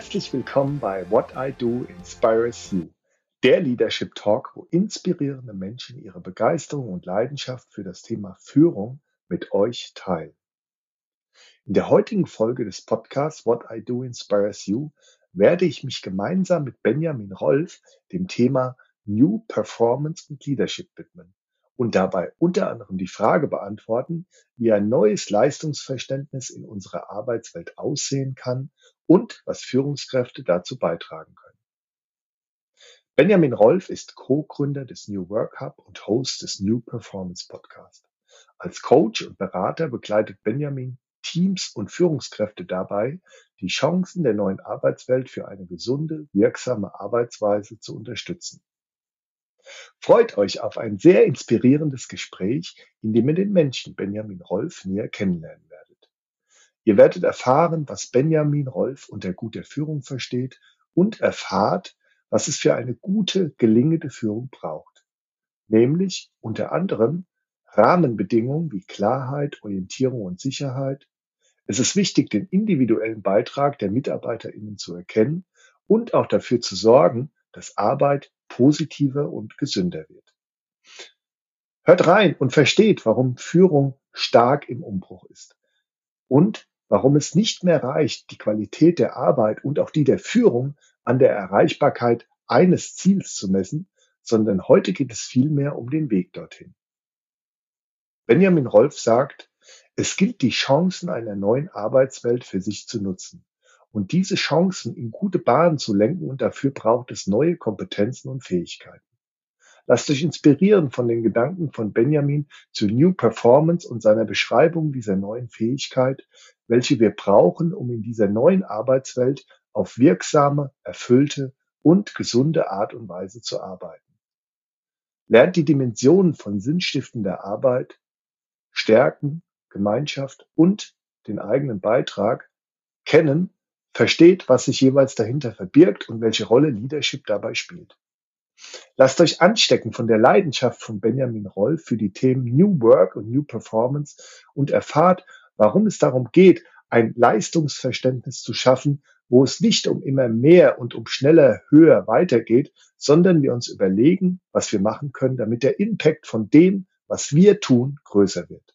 Herzlich willkommen bei What I Do Inspires You, der Leadership Talk, wo inspirierende Menschen ihre Begeisterung und Leidenschaft für das Thema Führung mit euch teilen. In der heutigen Folge des Podcasts What I Do Inspires You werde ich mich gemeinsam mit Benjamin Rolf dem Thema New Performance und Leadership widmen und dabei unter anderem die Frage beantworten, wie ein neues Leistungsverständnis in unserer Arbeitswelt aussehen kann und was Führungskräfte dazu beitragen können. Benjamin Rolf ist Co-Gründer des New Work Hub und Host des New Performance Podcast. Als Coach und Berater begleitet Benjamin Teams und Führungskräfte dabei, die Chancen der neuen Arbeitswelt für eine gesunde, wirksame Arbeitsweise zu unterstützen. Freut euch auf ein sehr inspirierendes Gespräch, in dem ihr den Menschen Benjamin Rolf näher kennenlernen werdet. Ihr werdet erfahren, was Benjamin Rolf unter guter Führung versteht und erfahrt, was es für eine gute, gelingende Führung braucht. Nämlich unter anderem Rahmenbedingungen wie Klarheit, Orientierung und Sicherheit. Es ist wichtig, den individuellen Beitrag der MitarbeiterInnen zu erkennen und auch dafür zu sorgen, dass Arbeit positiver und gesünder wird. Hört rein und versteht, warum Führung stark im Umbruch ist und warum es nicht mehr reicht, die Qualität der Arbeit und auch die der Führung an der Erreichbarkeit eines Ziels zu messen, sondern heute geht es vielmehr um den Weg dorthin. Benjamin Rolf sagt, es gilt die Chancen einer neuen Arbeitswelt für sich zu nutzen und diese Chancen in gute Bahnen zu lenken und dafür braucht es neue Kompetenzen und Fähigkeiten. Lasst euch inspirieren von den Gedanken von Benjamin zu New Performance und seiner Beschreibung dieser neuen Fähigkeit, welche wir brauchen, um in dieser neuen Arbeitswelt auf wirksame, erfüllte und gesunde Art und Weise zu arbeiten. Lernt die Dimensionen von sinnstiftender Arbeit, Stärken, Gemeinschaft und den eigenen Beitrag kennen Versteht, was sich jeweils dahinter verbirgt und welche Rolle Leadership dabei spielt. Lasst euch anstecken von der Leidenschaft von Benjamin Rolf für die Themen New Work und New Performance und erfahrt, warum es darum geht, ein Leistungsverständnis zu schaffen, wo es nicht um immer mehr und um schneller, höher weitergeht, sondern wir uns überlegen, was wir machen können, damit der Impact von dem, was wir tun, größer wird.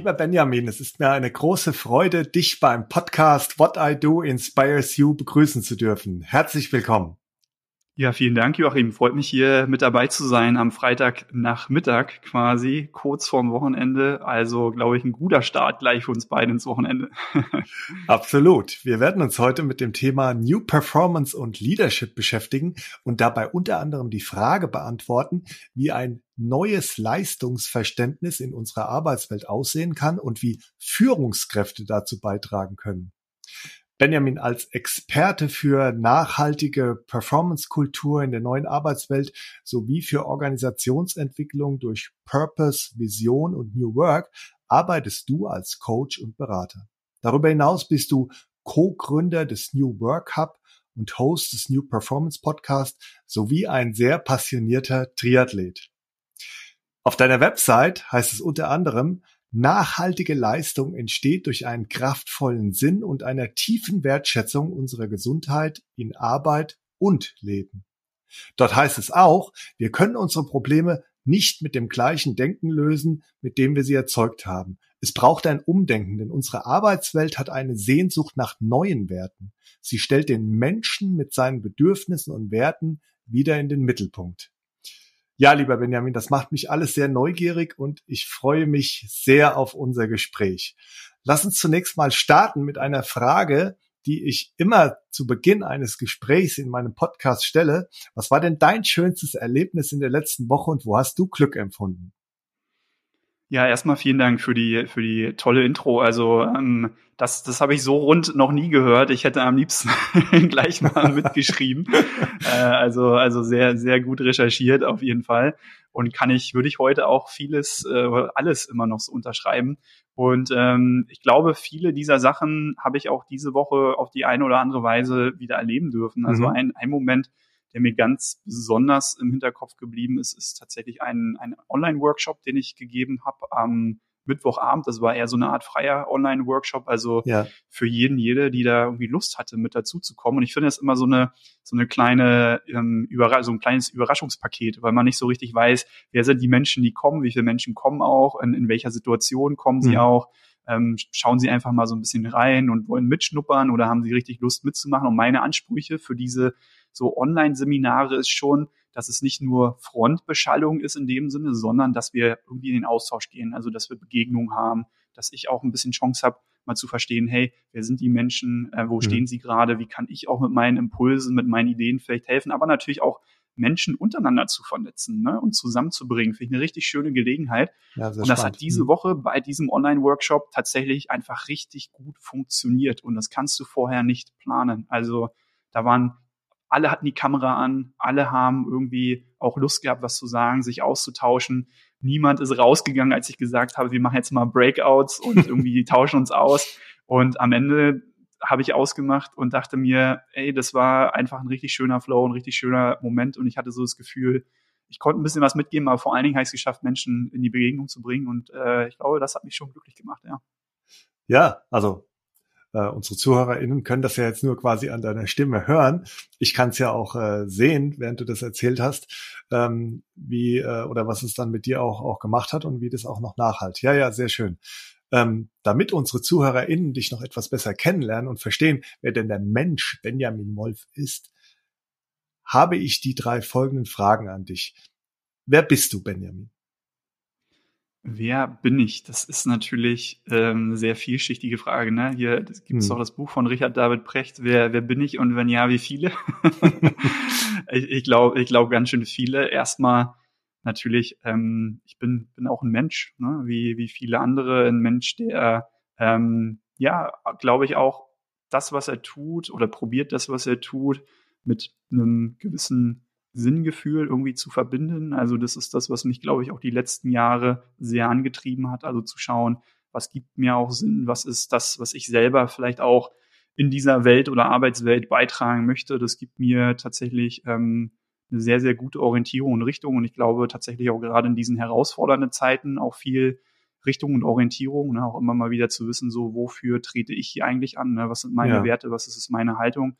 Lieber Benjamin, es ist mir eine große Freude, dich beim Podcast What I Do Inspires You begrüßen zu dürfen. Herzlich willkommen. Ja, vielen Dank, Joachim. Freut mich hier mit dabei zu sein am Freitagnachmittag quasi, kurz vorm Wochenende. Also, glaube ich, ein guter Start gleich für uns beide ins Wochenende. Absolut. Wir werden uns heute mit dem Thema New Performance und Leadership beschäftigen und dabei unter anderem die Frage beantworten, wie ein neues Leistungsverständnis in unserer Arbeitswelt aussehen kann und wie Führungskräfte dazu beitragen können. Benjamin als Experte für nachhaltige Performance-Kultur in der neuen Arbeitswelt sowie für Organisationsentwicklung durch Purpose, Vision und New Work arbeitest du als Coach und Berater. Darüber hinaus bist du Co-Gründer des New Work Hub und Host des New Performance Podcast sowie ein sehr passionierter Triathlet. Auf deiner Website heißt es unter anderem, Nachhaltige Leistung entsteht durch einen kraftvollen Sinn und einer tiefen Wertschätzung unserer Gesundheit in Arbeit und Leben. Dort heißt es auch, wir können unsere Probleme nicht mit dem gleichen Denken lösen, mit dem wir sie erzeugt haben. Es braucht ein Umdenken, denn unsere Arbeitswelt hat eine Sehnsucht nach neuen Werten. Sie stellt den Menschen mit seinen Bedürfnissen und Werten wieder in den Mittelpunkt. Ja, lieber Benjamin, das macht mich alles sehr neugierig und ich freue mich sehr auf unser Gespräch. Lass uns zunächst mal starten mit einer Frage, die ich immer zu Beginn eines Gesprächs in meinem Podcast stelle. Was war denn dein schönstes Erlebnis in der letzten Woche und wo hast du Glück empfunden? Ja, erstmal vielen Dank für die für die tolle Intro. Also ähm, das das habe ich so rund noch nie gehört. Ich hätte am liebsten gleich mal mitgeschrieben. äh, also also sehr sehr gut recherchiert auf jeden Fall und kann ich würde ich heute auch vieles äh, alles immer noch so unterschreiben. Und ähm, ich glaube, viele dieser Sachen habe ich auch diese Woche auf die eine oder andere Weise wieder erleben dürfen. Also mhm. ein, ein Moment, der mir ganz besonders im Hinterkopf geblieben ist, ist tatsächlich ein, ein Online-Workshop, den ich gegeben habe am Mittwochabend. Das war eher so eine Art freier Online-Workshop, also ja. für jeden, jede, die da irgendwie Lust hatte, mit dazu zu kommen. Und ich finde das immer so eine so eine kleine ähm, Überra so ein kleines Überraschungspaket, weil man nicht so richtig weiß, wer sind die Menschen, die kommen, wie viele Menschen kommen auch, in, in welcher Situation kommen sie mhm. auch. Ähm, schauen Sie einfach mal so ein bisschen rein und wollen mitschnuppern oder haben Sie richtig Lust mitzumachen? Und meine Ansprüche für diese so Online-Seminare ist schon, dass es nicht nur Frontbeschallung ist in dem Sinne, sondern dass wir irgendwie in den Austausch gehen, also dass wir Begegnungen haben, dass ich auch ein bisschen Chance habe, mal zu verstehen, hey, wer sind die Menschen, äh, wo mhm. stehen sie gerade, wie kann ich auch mit meinen Impulsen, mit meinen Ideen vielleicht helfen, aber natürlich auch Menschen untereinander zu vernetzen ne, und zusammenzubringen. Finde ich eine richtig schöne Gelegenheit. Ja, und das spannend. hat diese mhm. Woche bei diesem Online-Workshop tatsächlich einfach richtig gut funktioniert. Und das kannst du vorher nicht planen. Also da waren alle hatten die Kamera an, alle haben irgendwie auch Lust gehabt, was zu sagen, sich auszutauschen. Niemand ist rausgegangen, als ich gesagt habe, wir machen jetzt mal Breakouts und irgendwie tauschen uns aus. Und am Ende habe ich ausgemacht und dachte mir, ey, das war einfach ein richtig schöner Flow, ein richtig schöner Moment. Und ich hatte so das Gefühl, ich konnte ein bisschen was mitgeben, aber vor allen Dingen habe ich es geschafft, Menschen in die Begegnung zu bringen. Und äh, ich glaube, das hat mich schon glücklich gemacht, ja. Ja, also äh, unsere ZuhörerInnen können das ja jetzt nur quasi an deiner Stimme hören. Ich kann es ja auch äh, sehen, während du das erzählt hast, ähm, wie äh, oder was es dann mit dir auch, auch gemacht hat und wie das auch noch nachhalt. Ja, ja, sehr schön. Ähm, damit unsere ZuhörerInnen dich noch etwas besser kennenlernen und verstehen, wer denn der Mensch Benjamin Wolf ist, habe ich die drei folgenden Fragen an dich. Wer bist du, Benjamin? Wer bin ich? Das ist natürlich ähm, eine sehr vielschichtige Frage. Ne? Hier gibt es hm. auch das Buch von Richard David Precht. Wer, wer bin ich und wenn ja, wie viele? ich ich glaube ich glaub ganz schön viele. Erstmal natürlich, ähm, ich bin, bin auch ein Mensch, ne? wie, wie viele andere. Ein Mensch, der, ähm, ja, glaube ich, auch das, was er tut oder probiert das, was er tut, mit einem gewissen Sinngefühl irgendwie zu verbinden. Also das ist das, was mich, glaube ich, auch die letzten Jahre sehr angetrieben hat. Also zu schauen, was gibt mir auch Sinn, was ist das, was ich selber vielleicht auch in dieser Welt oder Arbeitswelt beitragen möchte. Das gibt mir tatsächlich ähm, eine sehr, sehr gute Orientierung und Richtung. Und ich glaube tatsächlich auch gerade in diesen herausfordernden Zeiten auch viel Richtung und Orientierung, ne, auch immer mal wieder zu wissen, so wofür trete ich hier eigentlich an, ne, was sind meine ja. Werte, was ist, meine Haltung.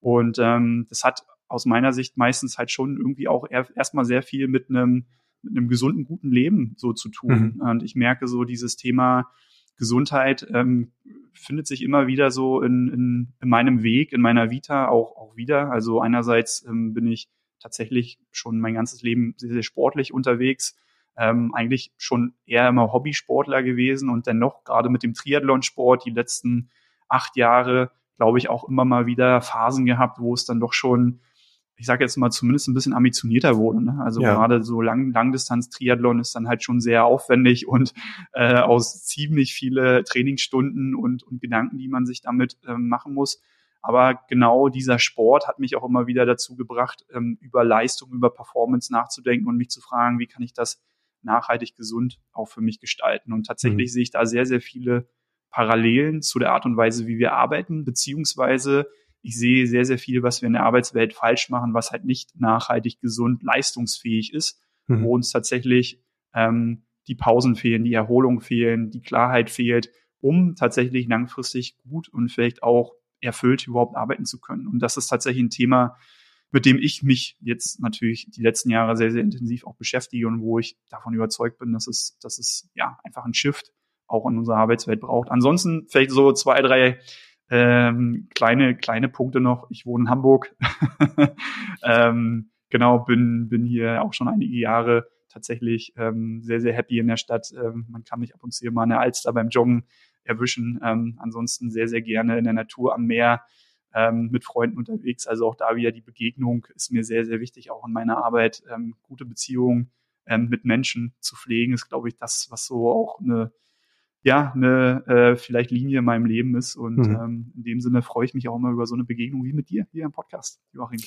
Und ähm, das hat aus meiner Sicht meistens halt schon irgendwie auch erstmal sehr viel mit einem mit einem gesunden, guten Leben so zu tun. Mhm. Und ich merke so dieses Thema Gesundheit ähm, findet sich immer wieder so in, in, in meinem Weg, in meiner Vita auch, auch wieder. Also einerseits ähm, bin ich tatsächlich schon mein ganzes Leben sehr, sehr sportlich unterwegs. Ähm, eigentlich schon eher immer Hobbysportler gewesen und dennoch gerade mit dem Triathlonsport die letzten acht Jahre, glaube ich, auch immer mal wieder Phasen gehabt, wo es dann doch schon ich sage jetzt mal zumindest ein bisschen ambitionierter wurde. Ne? Also ja. gerade so Lang Langdistanz-Triathlon ist dann halt schon sehr aufwendig und äh, aus ziemlich viele Trainingsstunden und, und Gedanken, die man sich damit ähm, machen muss. Aber genau dieser Sport hat mich auch immer wieder dazu gebracht, ähm, über Leistung, über Performance nachzudenken und mich zu fragen, wie kann ich das nachhaltig gesund auch für mich gestalten. Und tatsächlich mhm. sehe ich da sehr, sehr viele Parallelen zu der Art und Weise, wie wir arbeiten, beziehungsweise ich sehe sehr, sehr viel, was wir in der Arbeitswelt falsch machen, was halt nicht nachhaltig, gesund, leistungsfähig ist, mhm. wo uns tatsächlich ähm, die Pausen fehlen, die Erholung fehlen, die Klarheit fehlt, um tatsächlich langfristig gut und vielleicht auch erfüllt überhaupt arbeiten zu können. Und das ist tatsächlich ein Thema, mit dem ich mich jetzt natürlich die letzten Jahre sehr, sehr intensiv auch beschäftige und wo ich davon überzeugt bin, dass es, dass es ja einfach ein Shift auch in unserer Arbeitswelt braucht. Ansonsten vielleicht so zwei, drei ähm, kleine, kleine Punkte noch. Ich wohne in Hamburg. ähm, genau, bin, bin hier auch schon einige Jahre tatsächlich ähm, sehr, sehr happy in der Stadt. Ähm, man kann mich ab und zu hier mal in der Alster beim Joggen erwischen. Ähm, ansonsten sehr, sehr gerne in der Natur am Meer ähm, mit Freunden unterwegs. Also auch da wieder die Begegnung ist mir sehr, sehr wichtig, auch in meiner Arbeit. Ähm, gute Beziehungen ähm, mit Menschen zu pflegen, ist, glaube ich, das, was so auch eine, ja, eine äh, vielleicht Linie in meinem Leben ist. Und mhm. ähm, in dem Sinne freue ich mich auch immer über so eine Begegnung wie mit dir hier im Podcast, Joachim.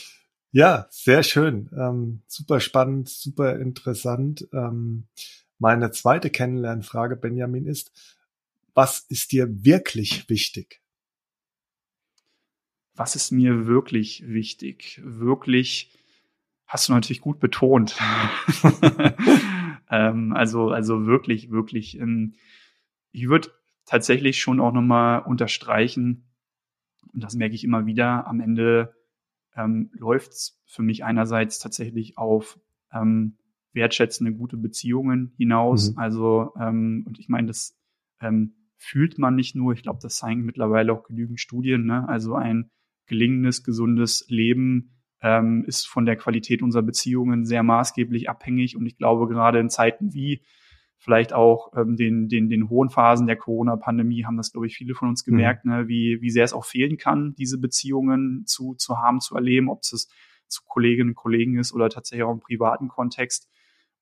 Ja, sehr schön. Ähm, super spannend, super interessant. Ähm, meine zweite Kennenlernfrage, Benjamin, ist, was ist dir wirklich wichtig? Was ist mir wirklich wichtig? Wirklich, hast du natürlich gut betont. ähm, also, also wirklich, wirklich. Ähm, ich würde tatsächlich schon auch nochmal unterstreichen, und das merke ich immer wieder, am Ende ähm, läuft es für mich einerseits tatsächlich auf ähm, wertschätzende, gute Beziehungen hinaus. Mhm. Also, ähm, und ich meine, das ähm, fühlt man nicht nur, ich glaube, das zeigen mittlerweile auch genügend Studien, ne? also ein gelingendes, gesundes Leben ähm, ist von der Qualität unserer Beziehungen sehr maßgeblich abhängig. Und ich glaube, gerade in Zeiten wie vielleicht auch ähm, den, den, den hohen Phasen der Corona-Pandemie haben das, glaube ich, viele von uns mhm. gemerkt, mhm. ne, wie, wie sehr es auch fehlen kann, diese Beziehungen zu, zu haben, zu erleben, ob es zu Kolleginnen und Kollegen ist oder tatsächlich auch im privaten Kontext.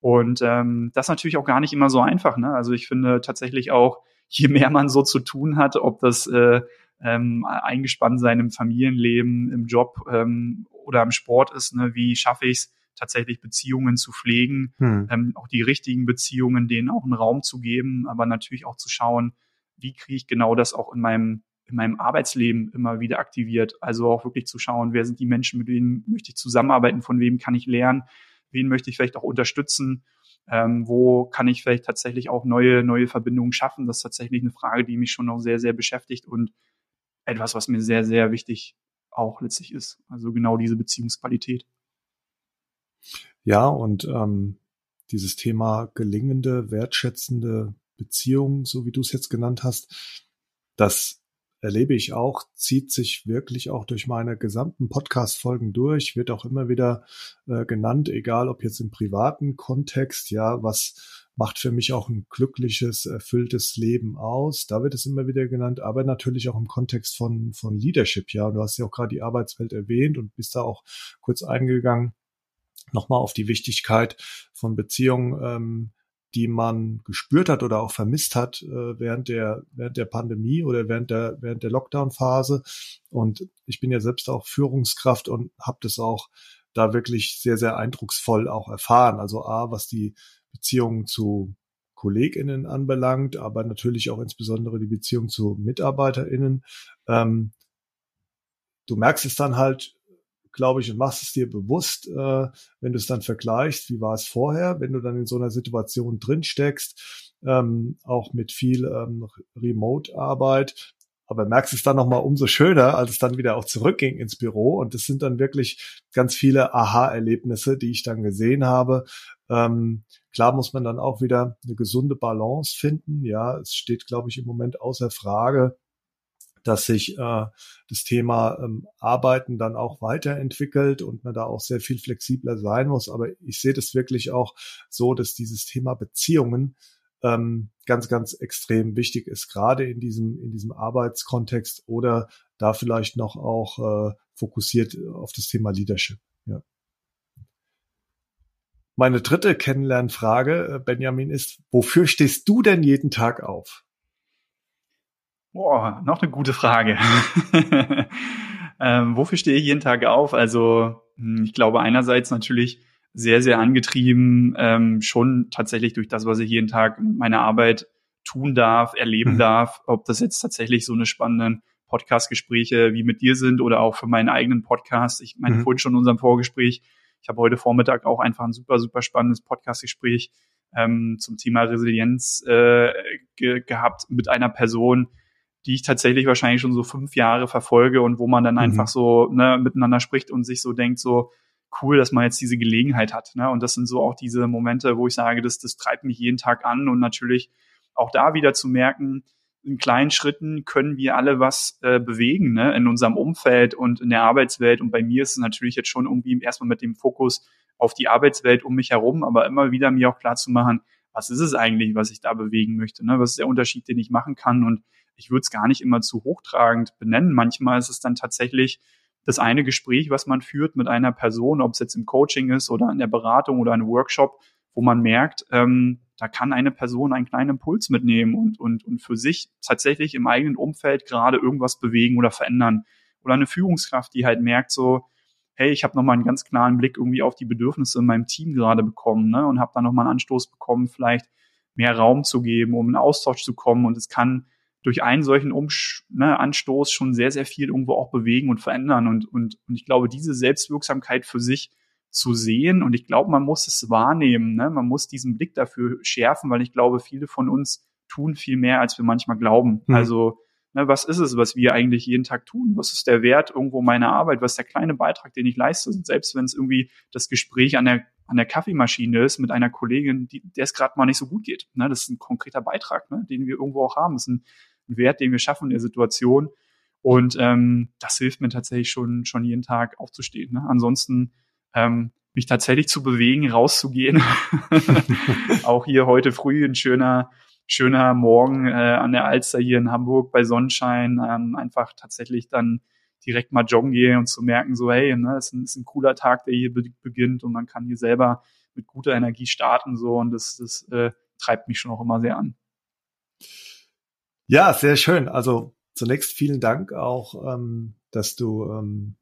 Und ähm, das natürlich auch gar nicht immer so einfach. Ne? Also ich finde tatsächlich auch, je mehr man so zu tun hat, ob das äh, ähm, eingespannt sein im Familienleben, im Job ähm, oder im Sport ist, ne, wie schaffe ich es, tatsächlich Beziehungen zu pflegen, hm. ähm, auch die richtigen Beziehungen, denen auch einen Raum zu geben, aber natürlich auch zu schauen, wie kriege ich genau das auch in meinem in meinem Arbeitsleben immer wieder aktiviert. Also auch wirklich zu schauen, wer sind die Menschen, mit denen möchte ich zusammenarbeiten, von wem kann ich lernen, wen möchte ich vielleicht auch unterstützen, ähm, wo kann ich vielleicht tatsächlich auch neue, neue Verbindungen schaffen. Das ist tatsächlich eine Frage, die mich schon noch sehr, sehr beschäftigt und etwas, was mir sehr, sehr wichtig auch letztlich ist. Also genau diese Beziehungsqualität. Ja, und ähm, dieses Thema gelingende, wertschätzende Beziehung, so wie du es jetzt genannt hast, das erlebe ich auch, zieht sich wirklich auch durch meine gesamten Podcast-Folgen durch, wird auch immer wieder äh, genannt, egal ob jetzt im privaten Kontext, ja, was macht für mich auch ein glückliches, erfülltes Leben aus. Da wird es immer wieder genannt, aber natürlich auch im Kontext von, von Leadership, ja. Du hast ja auch gerade die Arbeitswelt erwähnt und bist da auch kurz eingegangen nochmal auf die Wichtigkeit von Beziehungen, ähm, die man gespürt hat oder auch vermisst hat äh, während der während der Pandemie oder während der während der Lockdown-Phase. Und ich bin ja selbst auch Führungskraft und habe das auch da wirklich sehr sehr eindrucksvoll auch erfahren. Also a was die Beziehungen zu KollegInnen anbelangt, aber natürlich auch insbesondere die Beziehung zu MitarbeiterInnen. Ähm, du merkst es dann halt glaube ich, und machst es dir bewusst, äh, wenn du es dann vergleichst, wie war es vorher, wenn du dann in so einer Situation drin steckst, ähm, auch mit viel ähm, Remote-Arbeit. Aber merkst es dann nochmal umso schöner, als es dann wieder auch zurückging ins Büro. Und es sind dann wirklich ganz viele Aha-Erlebnisse, die ich dann gesehen habe. Ähm, klar muss man dann auch wieder eine gesunde Balance finden. Ja, es steht, glaube ich, im Moment außer Frage, dass sich äh, das Thema ähm, Arbeiten dann auch weiterentwickelt und man da auch sehr viel flexibler sein muss. Aber ich sehe das wirklich auch so, dass dieses Thema Beziehungen ähm, ganz, ganz extrem wichtig ist, gerade in diesem, in diesem Arbeitskontext oder da vielleicht noch auch äh, fokussiert auf das Thema Leadership. Ja. Meine dritte Kennenlernfrage, äh, Benjamin, ist, wofür stehst du denn jeden Tag auf? Boah, noch eine gute Frage. ähm, wofür stehe ich jeden Tag auf? Also hm, ich glaube einerseits natürlich sehr, sehr angetrieben, ähm, schon tatsächlich durch das, was ich jeden Tag mit meiner Arbeit tun darf, erleben mhm. darf, ob das jetzt tatsächlich so eine spannenden Podcast-Gespräche wie mit dir sind oder auch für meinen eigenen Podcast. Ich meine, mhm. vorhin schon in unserem Vorgespräch, ich habe heute Vormittag auch einfach ein super, super spannendes Podcast-Gespräch ähm, zum Thema Resilienz äh, ge gehabt mit einer Person, die ich tatsächlich wahrscheinlich schon so fünf Jahre verfolge und wo man dann mhm. einfach so ne, miteinander spricht und sich so denkt, so cool, dass man jetzt diese Gelegenheit hat. Ne? Und das sind so auch diese Momente, wo ich sage, das, das treibt mich jeden Tag an und natürlich auch da wieder zu merken, in kleinen Schritten können wir alle was äh, bewegen ne? in unserem Umfeld und in der Arbeitswelt. Und bei mir ist es natürlich jetzt schon irgendwie erstmal mit dem Fokus auf die Arbeitswelt um mich herum, aber immer wieder mir auch klar zu machen, was ist es eigentlich, was ich da bewegen möchte? Ne? Was ist der Unterschied, den ich machen kann? Und ich würde es gar nicht immer zu hochtragend benennen. Manchmal ist es dann tatsächlich das eine Gespräch, was man führt mit einer Person, ob es jetzt im Coaching ist oder in der Beratung oder einem Workshop, wo man merkt, ähm, da kann eine Person einen kleinen Impuls mitnehmen und, und, und für sich tatsächlich im eigenen Umfeld gerade irgendwas bewegen oder verändern. Oder eine Führungskraft, die halt merkt so, hey, ich habe nochmal einen ganz klaren Blick irgendwie auf die Bedürfnisse in meinem Team gerade bekommen ne? und habe da nochmal einen Anstoß bekommen, vielleicht mehr Raum zu geben, um in Austausch zu kommen. Und es kann durch einen solchen Umsch ne, Anstoß schon sehr, sehr viel irgendwo auch bewegen und verändern. Und, und, und ich glaube, diese Selbstwirksamkeit für sich zu sehen und ich glaube, man muss es wahrnehmen, ne? man muss diesen Blick dafür schärfen, weil ich glaube, viele von uns tun viel mehr, als wir manchmal glauben. Mhm. Also ne, was ist es, was wir eigentlich jeden Tag tun? Was ist der Wert irgendwo meiner Arbeit? Was ist der kleine Beitrag, den ich leiste? Und selbst wenn es irgendwie das Gespräch an der an der Kaffeemaschine ist mit einer Kollegin, die, der es gerade mal nicht so gut geht. Ne? Das ist ein konkreter Beitrag, ne? den wir irgendwo auch haben. Das ist ein, Wert, den wir schaffen in der Situation. Und ähm, das hilft mir tatsächlich schon, schon jeden Tag aufzustehen. Ne? Ansonsten ähm, mich tatsächlich zu bewegen, rauszugehen. auch hier heute früh ein schöner, schöner Morgen äh, an der Alster hier in Hamburg bei Sonnenschein. Ähm, einfach tatsächlich dann direkt mal joggen gehe und zu merken, so hey, ne, es ist ein, ist ein cooler Tag, der hier be beginnt und man kann hier selber mit guter Energie starten so und das, das äh, treibt mich schon auch immer sehr an. Ja, sehr schön. Also zunächst vielen Dank auch, ähm, dass du ähm,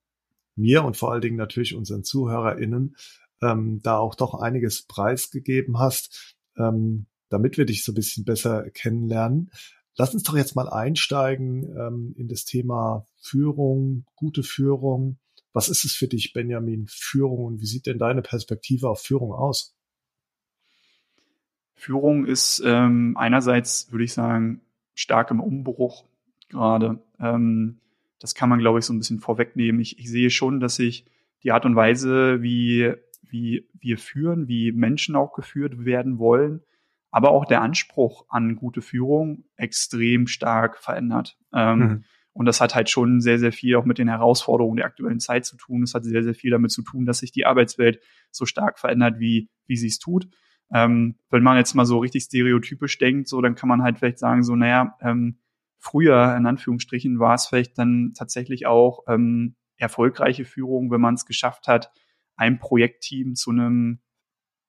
mir und vor allen Dingen natürlich unseren ZuhörerInnen ähm, da auch doch einiges preisgegeben hast, ähm, damit wir dich so ein bisschen besser kennenlernen. Lass uns doch jetzt mal einsteigen ähm, in das Thema Führung, gute Führung. Was ist es für dich, Benjamin, Führung und wie sieht denn deine Perspektive auf Führung aus? Führung ist ähm, einerseits, würde ich sagen, stark im Umbruch gerade. Ähm, das kann man, glaube ich, so ein bisschen vorwegnehmen. Ich, ich sehe schon, dass sich die Art und Weise, wie, wie wir führen, wie Menschen auch geführt werden wollen, aber auch der Anspruch an gute Führung extrem stark verändert. Ähm, mhm. Und das hat halt schon sehr, sehr viel auch mit den Herausforderungen der aktuellen Zeit zu tun. Es hat sehr, sehr viel damit zu tun, dass sich die Arbeitswelt so stark verändert, wie, wie sie es tut. Ähm, wenn man jetzt mal so richtig stereotypisch denkt, so, dann kann man halt vielleicht sagen, so, naja, ähm, früher, in Anführungsstrichen, war es vielleicht dann tatsächlich auch ähm, erfolgreiche Führung, wenn man es geschafft hat, ein Projektteam zu einem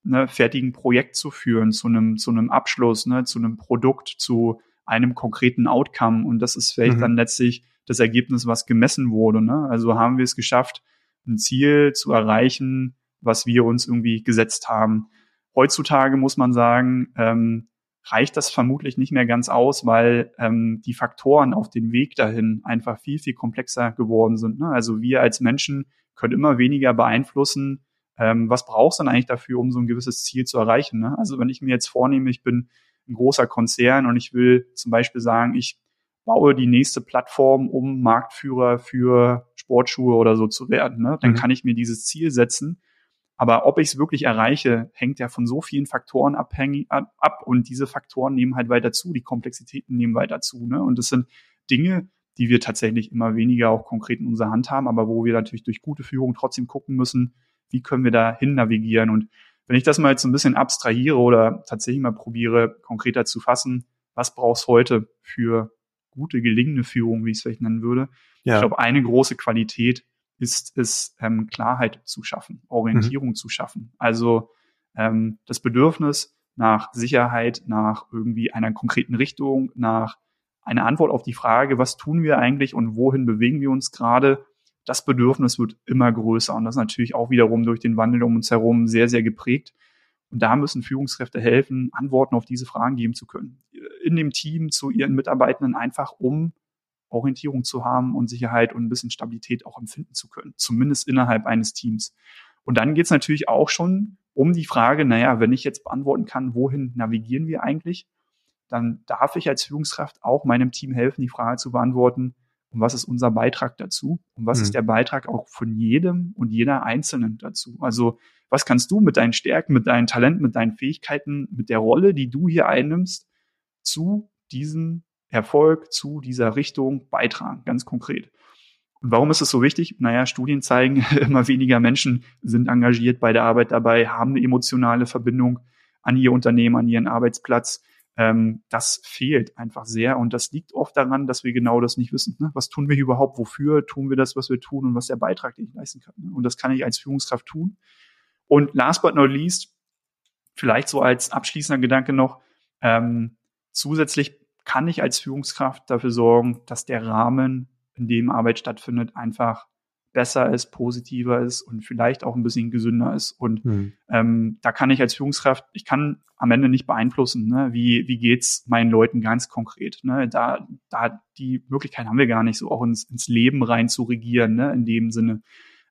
ne, fertigen Projekt zu führen, zu einem, zu einem Abschluss, ne, zu einem Produkt, zu einem konkreten Outcome. Und das ist vielleicht mhm. dann letztlich das Ergebnis, was gemessen wurde. Ne? Also haben wir es geschafft, ein Ziel zu erreichen, was wir uns irgendwie gesetzt haben. Heutzutage muss man sagen, ähm, reicht das vermutlich nicht mehr ganz aus, weil ähm, die Faktoren auf dem Weg dahin einfach viel, viel komplexer geworden sind. Ne? Also wir als Menschen können immer weniger beeinflussen, ähm, was brauchst du denn eigentlich dafür, um so ein gewisses Ziel zu erreichen? Ne? Also wenn ich mir jetzt vornehme, ich bin ein großer Konzern und ich will zum Beispiel sagen, ich baue die nächste Plattform, um Marktführer für Sportschuhe oder so zu werden, ne? dann mhm. kann ich mir dieses Ziel setzen. Aber ob ich es wirklich erreiche, hängt ja von so vielen Faktoren abhängig ab und diese Faktoren nehmen halt weiter zu, die Komplexitäten nehmen weiter zu. Ne? Und das sind Dinge, die wir tatsächlich immer weniger auch konkret in unserer Hand haben, aber wo wir natürlich durch gute Führung trotzdem gucken müssen, wie können wir da hin navigieren? Und wenn ich das mal jetzt so ein bisschen abstrahiere oder tatsächlich mal probiere, konkreter zu fassen, was brauchst heute für gute, gelingende Führung, wie ich es vielleicht nennen würde? Ja. Ich glaube, eine große Qualität ist es, ähm, Klarheit zu schaffen, Orientierung mhm. zu schaffen. Also ähm, das Bedürfnis nach Sicherheit, nach irgendwie einer konkreten Richtung, nach einer Antwort auf die Frage, was tun wir eigentlich und wohin bewegen wir uns gerade, das Bedürfnis wird immer größer und das ist natürlich auch wiederum durch den Wandel um uns herum sehr, sehr geprägt. Und da müssen Führungskräfte helfen, Antworten auf diese Fragen geben zu können. In dem Team zu ihren Mitarbeitenden einfach, um Orientierung zu haben und Sicherheit und ein bisschen Stabilität auch empfinden zu können, zumindest innerhalb eines Teams. Und dann geht es natürlich auch schon um die Frage, naja, wenn ich jetzt beantworten kann, wohin navigieren wir eigentlich, dann darf ich als Führungskraft auch meinem Team helfen, die Frage zu beantworten, und was ist unser Beitrag dazu und was mhm. ist der Beitrag auch von jedem und jeder Einzelnen dazu. Also was kannst du mit deinen Stärken, mit deinen Talenten, mit deinen Fähigkeiten, mit der Rolle, die du hier einnimmst, zu diesem Erfolg, zu dieser Richtung beitragen, ganz konkret. Und warum ist es so wichtig? Naja, Studien zeigen, immer weniger Menschen sind engagiert bei der Arbeit dabei, haben eine emotionale Verbindung an ihr Unternehmen, an ihren Arbeitsplatz ähm, das fehlt einfach sehr. Und das liegt oft daran, dass wir genau das nicht wissen. Ne? Was tun wir überhaupt? Wofür tun wir das, was wir tun und was der Beitrag, den ich leisten kann? Ne? Und das kann ich als Führungskraft tun. Und last but not least, vielleicht so als abschließender Gedanke noch, ähm, zusätzlich kann ich als Führungskraft dafür sorgen, dass der Rahmen, in dem Arbeit stattfindet, einfach besser ist, positiver ist und vielleicht auch ein bisschen gesünder ist. Und mhm. ähm, da kann ich als Führungskraft, ich kann am Ende nicht beeinflussen, ne? wie, wie geht's meinen Leuten ganz konkret. Ne? Da, da die Möglichkeit haben wir gar nicht, so auch ins, ins Leben rein zu regieren, ne? in dem Sinne.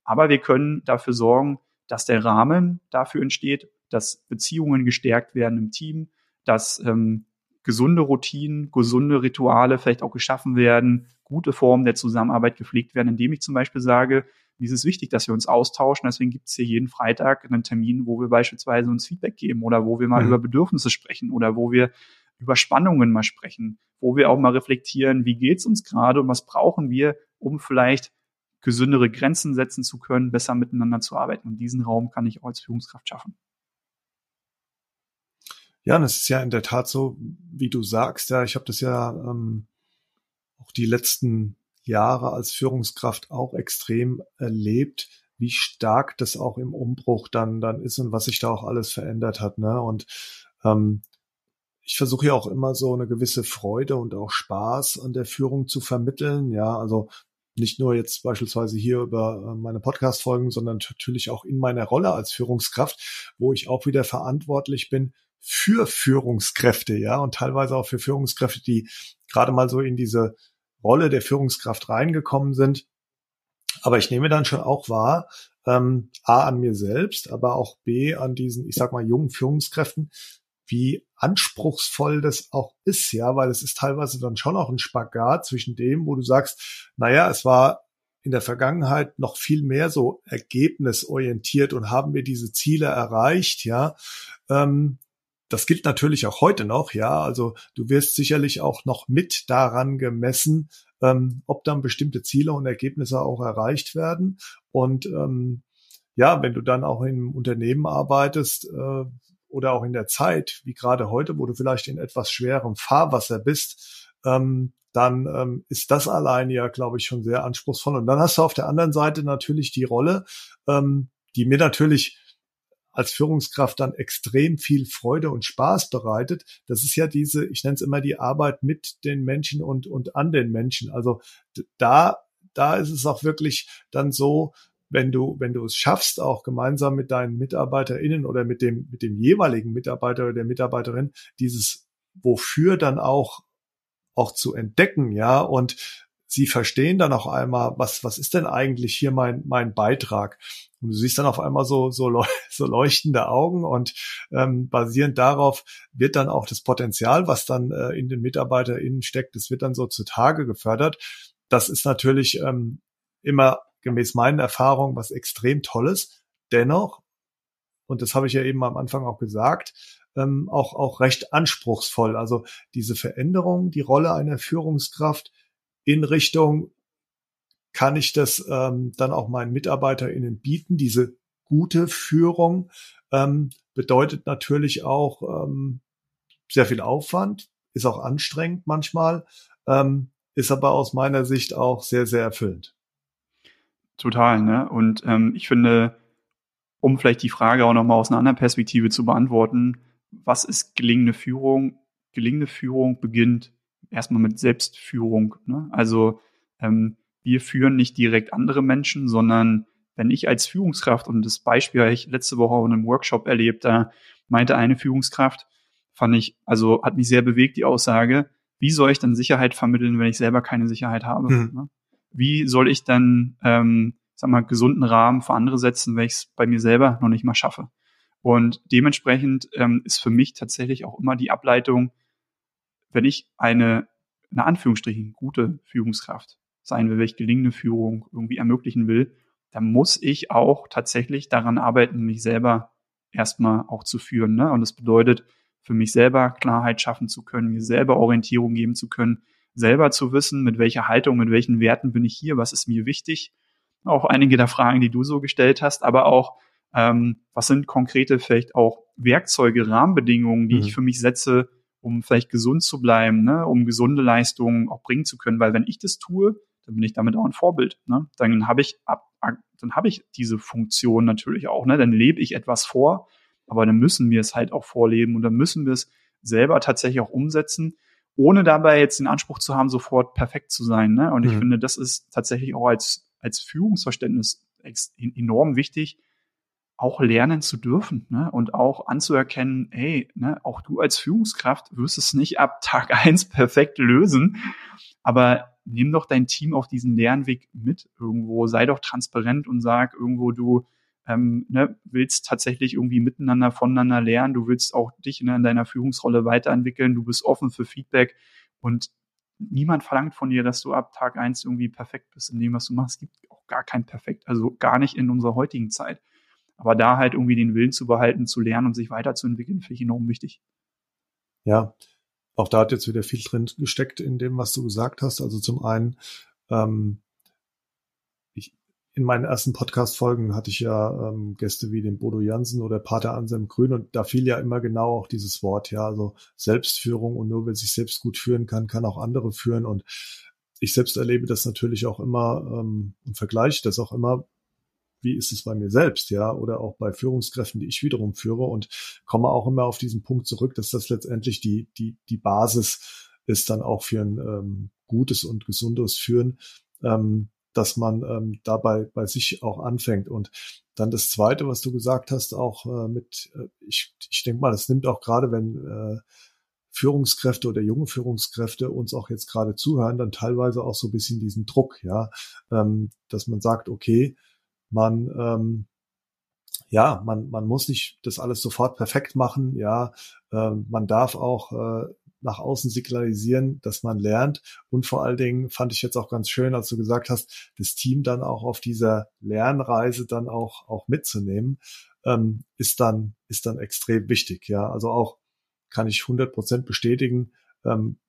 Aber wir können dafür sorgen, dass der Rahmen dafür entsteht, dass Beziehungen gestärkt werden im Team, dass ähm, gesunde Routinen, gesunde Rituale vielleicht auch geschaffen werden, gute Formen der Zusammenarbeit gepflegt werden, indem ich zum Beispiel sage, wie ist es wichtig, dass wir uns austauschen. Deswegen gibt es hier jeden Freitag einen Termin, wo wir beispielsweise uns Feedback geben oder wo wir mal mhm. über Bedürfnisse sprechen oder wo wir über Spannungen mal sprechen, wo wir auch mal reflektieren, wie geht's uns gerade und was brauchen wir, um vielleicht gesündere Grenzen setzen zu können, besser miteinander zu arbeiten. Und diesen Raum kann ich auch als Führungskraft schaffen. Ja, und es ist ja in der Tat so, wie du sagst, ja, ich habe das ja ähm, auch die letzten Jahre als Führungskraft auch extrem erlebt, wie stark das auch im Umbruch dann dann ist und was sich da auch alles verändert hat. Ne? Und ähm, ich versuche ja auch immer so eine gewisse Freude und auch Spaß an der Führung zu vermitteln. Ja, also nicht nur jetzt beispielsweise hier über äh, meine Podcast-Folgen, sondern natürlich auch in meiner Rolle als Führungskraft, wo ich auch wieder verantwortlich bin für Führungskräfte, ja, und teilweise auch für Führungskräfte, die gerade mal so in diese Rolle der Führungskraft reingekommen sind. Aber ich nehme dann schon auch wahr, ähm, A an mir selbst, aber auch B an diesen, ich sag mal, jungen Führungskräften, wie anspruchsvoll das auch ist, ja, weil es ist teilweise dann schon auch ein Spagat zwischen dem, wo du sagst, naja, es war in der Vergangenheit noch viel mehr so ergebnisorientiert und haben wir diese Ziele erreicht, ja. Ähm, das gilt natürlich auch heute noch, ja. Also du wirst sicherlich auch noch mit daran gemessen, ähm, ob dann bestimmte Ziele und Ergebnisse auch erreicht werden. Und ähm, ja, wenn du dann auch im Unternehmen arbeitest äh, oder auch in der Zeit, wie gerade heute, wo du vielleicht in etwas schwerem Fahrwasser bist, ähm, dann ähm, ist das alleine ja, glaube ich, schon sehr anspruchsvoll. Und dann hast du auf der anderen Seite natürlich die Rolle, ähm, die mir natürlich als Führungskraft dann extrem viel Freude und Spaß bereitet. Das ist ja diese, ich nenne es immer die Arbeit mit den Menschen und, und an den Menschen. Also da, da ist es auch wirklich dann so, wenn du, wenn du es schaffst, auch gemeinsam mit deinen MitarbeiterInnen oder mit dem, mit dem jeweiligen Mitarbeiter oder der Mitarbeiterin dieses Wofür dann auch, auch zu entdecken, ja, und sie verstehen dann auch einmal, was, was ist denn eigentlich hier mein, mein Beitrag? Und du siehst dann auf einmal so, so, so leuchtende Augen und ähm, basierend darauf wird dann auch das Potenzial, was dann äh, in den MitarbeiterInnen steckt, das wird dann so zutage gefördert. Das ist natürlich ähm, immer gemäß meinen Erfahrungen was extrem Tolles. Dennoch, und das habe ich ja eben am Anfang auch gesagt, ähm, auch, auch recht anspruchsvoll. Also diese Veränderung, die Rolle einer Führungskraft, in Richtung, kann ich das ähm, dann auch meinen MitarbeiterInnen bieten? Diese gute Führung ähm, bedeutet natürlich auch ähm, sehr viel Aufwand, ist auch anstrengend manchmal, ähm, ist aber aus meiner Sicht auch sehr, sehr erfüllend. Total, ne? Und ähm, ich finde, um vielleicht die Frage auch nochmal aus einer anderen Perspektive zu beantworten, was ist gelingende Führung? Gelingende Führung beginnt erstmal mit Selbstführung. Ne? Also ähm, wir führen nicht direkt andere Menschen, sondern wenn ich als Führungskraft, und das Beispiel habe ich letzte Woche in einem Workshop erlebt, da meinte eine Führungskraft, fand ich, also hat mich sehr bewegt, die Aussage, wie soll ich dann Sicherheit vermitteln, wenn ich selber keine Sicherheit habe? Mhm. Ne? Wie soll ich dann, ähm, sag mal, gesunden Rahmen für andere setzen, wenn ich es bei mir selber noch nicht mal schaffe? Und dementsprechend ähm, ist für mich tatsächlich auch immer die Ableitung, wenn ich eine, in Anführungsstrichen, gute Führungskraft sein will, welche gelingende Führung irgendwie ermöglichen will, dann muss ich auch tatsächlich daran arbeiten, mich selber erstmal auch zu führen. Ne? Und das bedeutet, für mich selber Klarheit schaffen zu können, mir selber Orientierung geben zu können, selber zu wissen, mit welcher Haltung, mit welchen Werten bin ich hier, was ist mir wichtig. Auch einige der Fragen, die du so gestellt hast, aber auch, ähm, was sind konkrete vielleicht auch Werkzeuge, Rahmenbedingungen, die mhm. ich für mich setze, um vielleicht gesund zu bleiben, ne, um gesunde Leistungen auch bringen zu können. Weil wenn ich das tue, dann bin ich damit auch ein Vorbild. Ne? Dann habe ich ab, dann habe ich diese Funktion natürlich auch. Ne? Dann lebe ich etwas vor aber dann müssen wir es halt auch vorleben und dann müssen wir es selber tatsächlich auch umsetzen, ohne dabei jetzt den Anspruch zu haben, sofort perfekt zu sein. Ne? Und ich mhm. finde, das ist tatsächlich auch als, als Führungsverständnis enorm wichtig, auch lernen zu dürfen ne? und auch anzuerkennen, hey, ne, auch du als Führungskraft wirst es nicht ab Tag eins perfekt lösen, aber nimm doch dein Team auf diesen Lernweg mit irgendwo, sei doch transparent und sag irgendwo, du ähm, ne, willst tatsächlich irgendwie miteinander, voneinander lernen, du willst auch dich ne, in deiner Führungsrolle weiterentwickeln, du bist offen für Feedback und niemand verlangt von dir, dass du ab Tag eins irgendwie perfekt bist in dem, was du machst. Es gibt auch gar kein Perfekt, also gar nicht in unserer heutigen Zeit. Aber da halt irgendwie den Willen zu behalten, zu lernen und sich weiterzuentwickeln, finde ich enorm wichtig. Ja, auch da hat jetzt wieder viel drin gesteckt in dem, was du gesagt hast. Also zum einen, ähm, ich, in meinen ersten Podcast-Folgen hatte ich ja ähm, Gäste wie den Bodo Jansen oder Pater Anselm Grün und da fiel ja immer genau auch dieses Wort, ja, also Selbstführung und nur wer sich selbst gut führen kann, kann auch andere führen und ich selbst erlebe das natürlich auch immer ähm, und vergleiche das auch immer wie ist es bei mir selbst, ja, oder auch bei Führungskräften, die ich wiederum führe und komme auch immer auf diesen Punkt zurück, dass das letztendlich die, die, die Basis ist dann auch für ein ähm, gutes und gesundes Führen, ähm, dass man ähm, dabei bei sich auch anfängt. Und dann das Zweite, was du gesagt hast, auch äh, mit, äh, ich, ich denke mal, das nimmt auch gerade, wenn äh, Führungskräfte oder junge Führungskräfte uns auch jetzt gerade zuhören, dann teilweise auch so ein bisschen diesen Druck, ja, ähm, dass man sagt, okay, man ähm, ja, man, man muss nicht das alles sofort perfekt machen. Ja, äh, man darf auch äh, nach außen signalisieren, dass man lernt. Und vor allen Dingen fand ich jetzt auch ganz schön, als du gesagt hast, das Team dann auch auf dieser Lernreise dann auch, auch mitzunehmen, ähm, ist dann, ist dann extrem wichtig. Ja, also auch kann ich 100 Prozent bestätigen, ähm,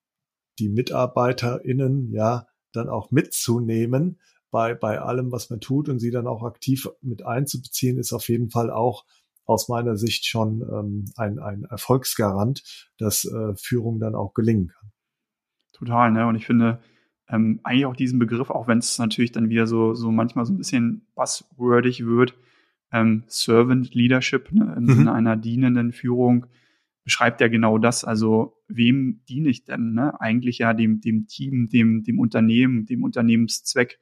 die MitarbeiterInnen, ja, dann auch mitzunehmen, bei, bei allem, was man tut und sie dann auch aktiv mit einzubeziehen, ist auf jeden Fall auch aus meiner Sicht schon ähm, ein, ein Erfolgsgarant, dass äh, Führung dann auch gelingen kann. Total, ne? Und ich finde ähm, eigentlich auch diesen Begriff, auch wenn es natürlich dann wieder so, so manchmal so ein bisschen buzzwordig wird, ähm, Servant Leadership ne? im mhm. Sinne einer dienenden Führung, beschreibt ja genau das. Also wem diene ich denn? Ne? Eigentlich ja dem, dem Team, dem, dem Unternehmen, dem Unternehmenszweck.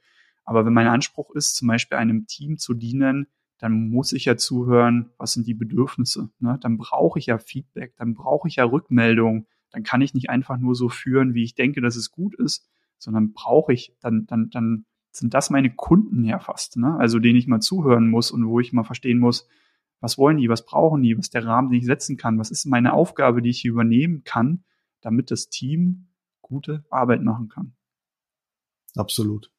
Aber wenn mein Anspruch ist, zum Beispiel einem Team zu dienen, dann muss ich ja zuhören, was sind die Bedürfnisse. Ne? Dann brauche ich ja Feedback, dann brauche ich ja Rückmeldung. Dann kann ich nicht einfach nur so führen, wie ich denke, dass es gut ist, sondern brauche ich, dann, dann, dann sind das meine Kunden ja fast, ne? also denen ich mal zuhören muss und wo ich mal verstehen muss, was wollen die, was brauchen die, was ist der Rahmen, den ich setzen kann, was ist meine Aufgabe, die ich übernehmen kann, damit das Team gute Arbeit machen kann. Absolut.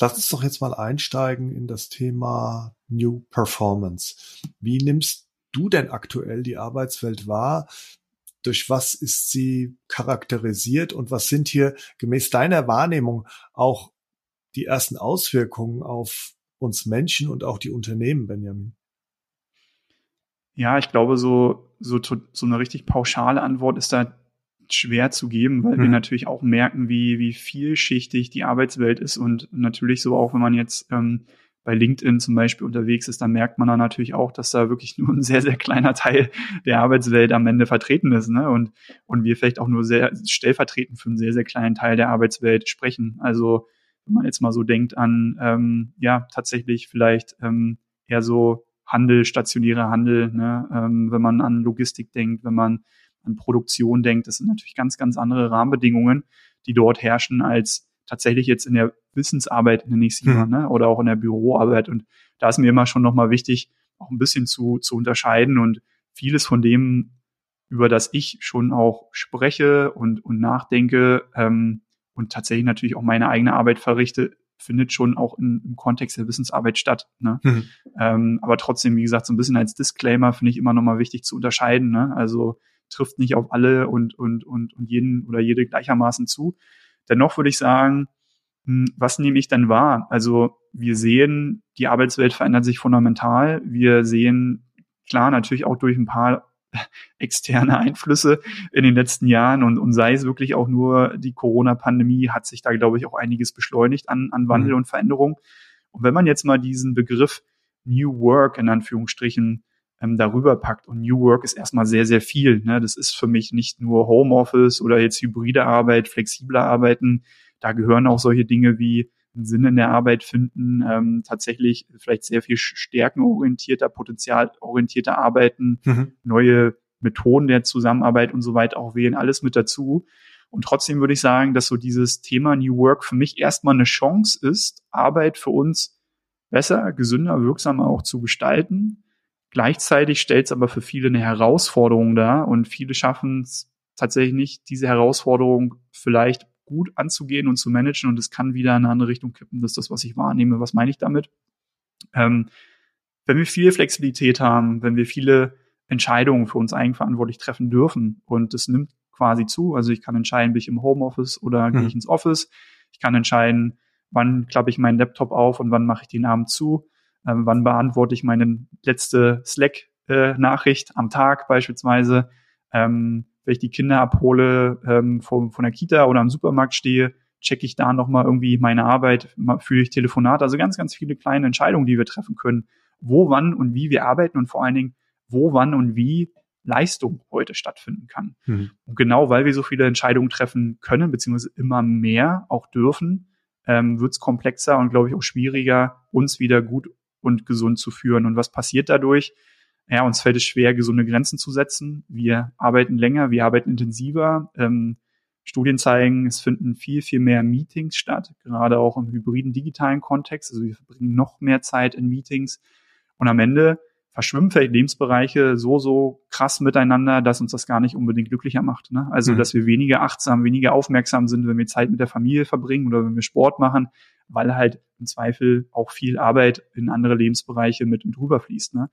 Lass uns doch jetzt mal einsteigen in das Thema New Performance. Wie nimmst du denn aktuell die Arbeitswelt wahr? Durch was ist sie charakterisiert und was sind hier gemäß deiner Wahrnehmung auch die ersten Auswirkungen auf uns Menschen und auch die Unternehmen, Benjamin? Ja, ich glaube, so, so, so eine richtig pauschale Antwort ist da schwer zu geben, weil mhm. wir natürlich auch merken, wie, wie vielschichtig die Arbeitswelt ist und natürlich so auch, wenn man jetzt ähm, bei LinkedIn zum Beispiel unterwegs ist, dann merkt man dann natürlich auch, dass da wirklich nur ein sehr, sehr kleiner Teil der Arbeitswelt am Ende vertreten ist, ne? Und, und wir vielleicht auch nur sehr stellvertretend für einen sehr, sehr kleinen Teil der Arbeitswelt sprechen. Also, wenn man jetzt mal so denkt an, ähm, ja, tatsächlich vielleicht ähm, eher so Handel, stationärer Handel, ne? ähm, wenn man an Logistik denkt, wenn man an Produktion denkt, das sind natürlich ganz, ganz andere Rahmenbedingungen, die dort herrschen, als tatsächlich jetzt in der Wissensarbeit, nenne ich es immer, mhm. ne? oder auch in der Büroarbeit. Und da ist mir immer schon nochmal wichtig, auch ein bisschen zu, zu unterscheiden und vieles von dem, über das ich schon auch spreche und, und nachdenke ähm, und tatsächlich natürlich auch meine eigene Arbeit verrichte, findet schon auch in, im Kontext der Wissensarbeit statt. Ne? Mhm. Ähm, aber trotzdem, wie gesagt, so ein bisschen als Disclaimer finde ich immer nochmal wichtig zu unterscheiden. Ne? Also trifft nicht auf alle und, und, und, und jeden oder jede gleichermaßen zu. Dennoch würde ich sagen, hm, was nehme ich denn wahr? Also wir sehen, die Arbeitswelt verändert sich fundamental. Wir sehen klar natürlich auch durch ein paar externe Einflüsse in den letzten Jahren und, und sei es wirklich auch nur die Corona-Pandemie, hat sich da, glaube ich, auch einiges beschleunigt an, an Wandel mhm. und Veränderung. Und wenn man jetzt mal diesen Begriff New Work in Anführungsstrichen ähm, darüber packt. Und New Work ist erstmal sehr, sehr viel. Ne? Das ist für mich nicht nur Homeoffice oder jetzt hybride Arbeit, flexible Arbeiten. Da gehören auch solche Dinge wie einen Sinn in der Arbeit finden, ähm, tatsächlich vielleicht sehr viel stärkenorientierter, potenzialorientierter Arbeiten, mhm. neue Methoden der Zusammenarbeit und so weiter auch wählen, alles mit dazu. Und trotzdem würde ich sagen, dass so dieses Thema New Work für mich erstmal eine Chance ist, Arbeit für uns besser, gesünder, wirksamer auch zu gestalten. Gleichzeitig stellt es aber für viele eine Herausforderung dar und viele schaffen es tatsächlich nicht, diese Herausforderung vielleicht gut anzugehen und zu managen und es kann wieder in eine andere Richtung kippen. Das ist das, was ich wahrnehme. Was meine ich damit? Ähm, wenn wir viel Flexibilität haben, wenn wir viele Entscheidungen für uns eigenverantwortlich treffen dürfen und das nimmt quasi zu, also ich kann entscheiden, bin ich im Homeoffice oder gehe ich ins Office. Ich kann entscheiden, wann klappe ich meinen Laptop auf und wann mache ich den Abend zu. Ähm, wann beantworte ich meine letzte Slack-Nachricht äh, am Tag beispielsweise. Ähm, wenn ich die Kinder abhole ähm, von, von der Kita oder am Supermarkt stehe, checke ich da nochmal irgendwie meine Arbeit, führe ich Telefonate. Also ganz, ganz viele kleine Entscheidungen, die wir treffen können, wo, wann und wie wir arbeiten und vor allen Dingen, wo, wann und wie Leistung heute stattfinden kann. Mhm. Und genau weil wir so viele Entscheidungen treffen können, beziehungsweise immer mehr auch dürfen, ähm, wird es komplexer und, glaube ich, auch schwieriger, uns wieder gut und gesund zu führen. Und was passiert dadurch? ja, uns fällt es schwer, gesunde Grenzen zu setzen. Wir arbeiten länger, wir arbeiten intensiver. Ähm, Studien zeigen, es finden viel, viel mehr Meetings statt, gerade auch im hybriden digitalen Kontext. Also wir verbringen noch mehr Zeit in Meetings. Und am Ende verschwimmen vielleicht Lebensbereiche so, so krass miteinander, dass uns das gar nicht unbedingt glücklicher macht. Ne? Also, mhm. dass wir weniger achtsam, weniger aufmerksam sind, wenn wir Zeit mit der Familie verbringen oder wenn wir Sport machen, weil halt im Zweifel auch viel Arbeit in andere Lebensbereiche mit, mit rüberfließt. Ne?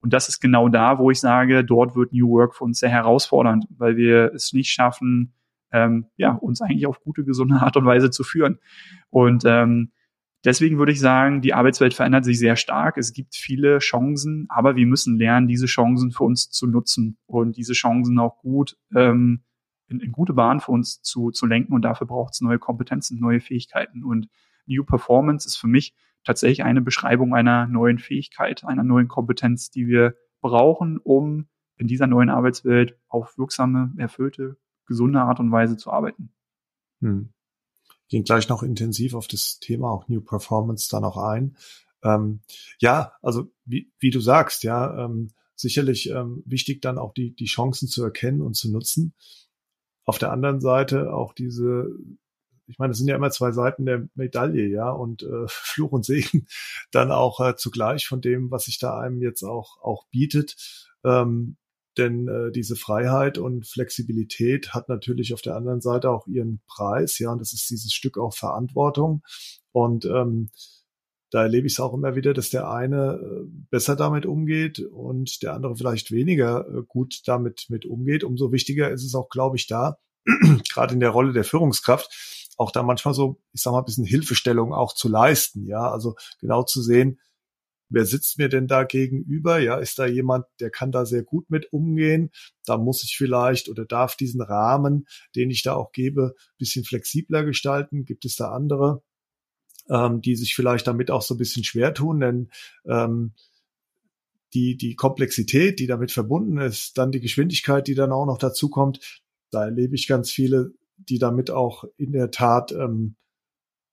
Und das ist genau da, wo ich sage, dort wird New Work für uns sehr herausfordernd, weil wir es nicht schaffen, ähm, ja, uns eigentlich auf gute, gesunde Art und Weise zu führen. Und ähm, deswegen würde ich sagen, die Arbeitswelt verändert sich sehr stark. Es gibt viele Chancen, aber wir müssen lernen, diese Chancen für uns zu nutzen und diese Chancen auch gut ähm, in, in gute Bahn für uns zu, zu lenken. Und dafür braucht es neue Kompetenzen, neue Fähigkeiten. Und New Performance ist für mich tatsächlich eine Beschreibung einer neuen Fähigkeit, einer neuen Kompetenz, die wir brauchen, um in dieser neuen Arbeitswelt auf wirksame, erfüllte, gesunde Art und Weise zu arbeiten. Hm. Gehen gleich noch intensiv auf das Thema auch New Performance dann auch ein. Ähm, ja, also wie, wie du sagst, ja, ähm, sicherlich ähm, wichtig dann auch die, die Chancen zu erkennen und zu nutzen. Auf der anderen Seite auch diese ich meine, es sind ja immer zwei Seiten der Medaille, ja, und äh, Fluch und Segen dann auch äh, zugleich von dem, was sich da einem jetzt auch, auch bietet. Ähm, denn äh, diese Freiheit und Flexibilität hat natürlich auf der anderen Seite auch ihren Preis, ja, und das ist dieses Stück auch Verantwortung. Und ähm, da erlebe ich es auch immer wieder, dass der eine äh, besser damit umgeht und der andere vielleicht weniger äh, gut damit mit umgeht. Umso wichtiger ist es auch, glaube ich, da, gerade in der Rolle der Führungskraft, auch da manchmal so, ich sag mal, ein bisschen Hilfestellung auch zu leisten, ja, also genau zu sehen, wer sitzt mir denn da gegenüber? Ja, ist da jemand, der kann da sehr gut mit umgehen? Da muss ich vielleicht oder darf diesen Rahmen, den ich da auch gebe, bisschen flexibler gestalten. Gibt es da andere, ähm, die sich vielleicht damit auch so ein bisschen schwer tun? Denn ähm, die, die Komplexität, die damit verbunden ist, dann die Geschwindigkeit, die dann auch noch dazu kommt, da erlebe ich ganz viele die damit auch in der Tat ähm,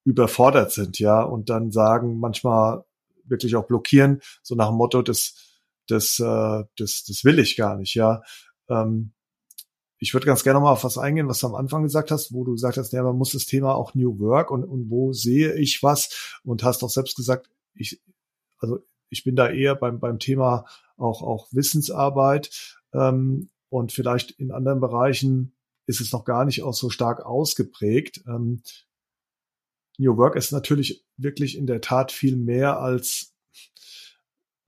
überfordert sind, ja, und dann sagen, manchmal wirklich auch blockieren, so nach dem Motto, das, das, äh, das, das will ich gar nicht, ja. Ähm, ich würde ganz gerne mal auf was eingehen, was du am Anfang gesagt hast, wo du gesagt hast, ja, man muss das Thema auch New Work und, und wo sehe ich was und hast auch selbst gesagt, ich, also ich bin da eher beim, beim Thema auch, auch Wissensarbeit ähm, und vielleicht in anderen Bereichen ist es noch gar nicht auch so stark ausgeprägt. Ähm, New Work ist natürlich wirklich in der Tat viel mehr als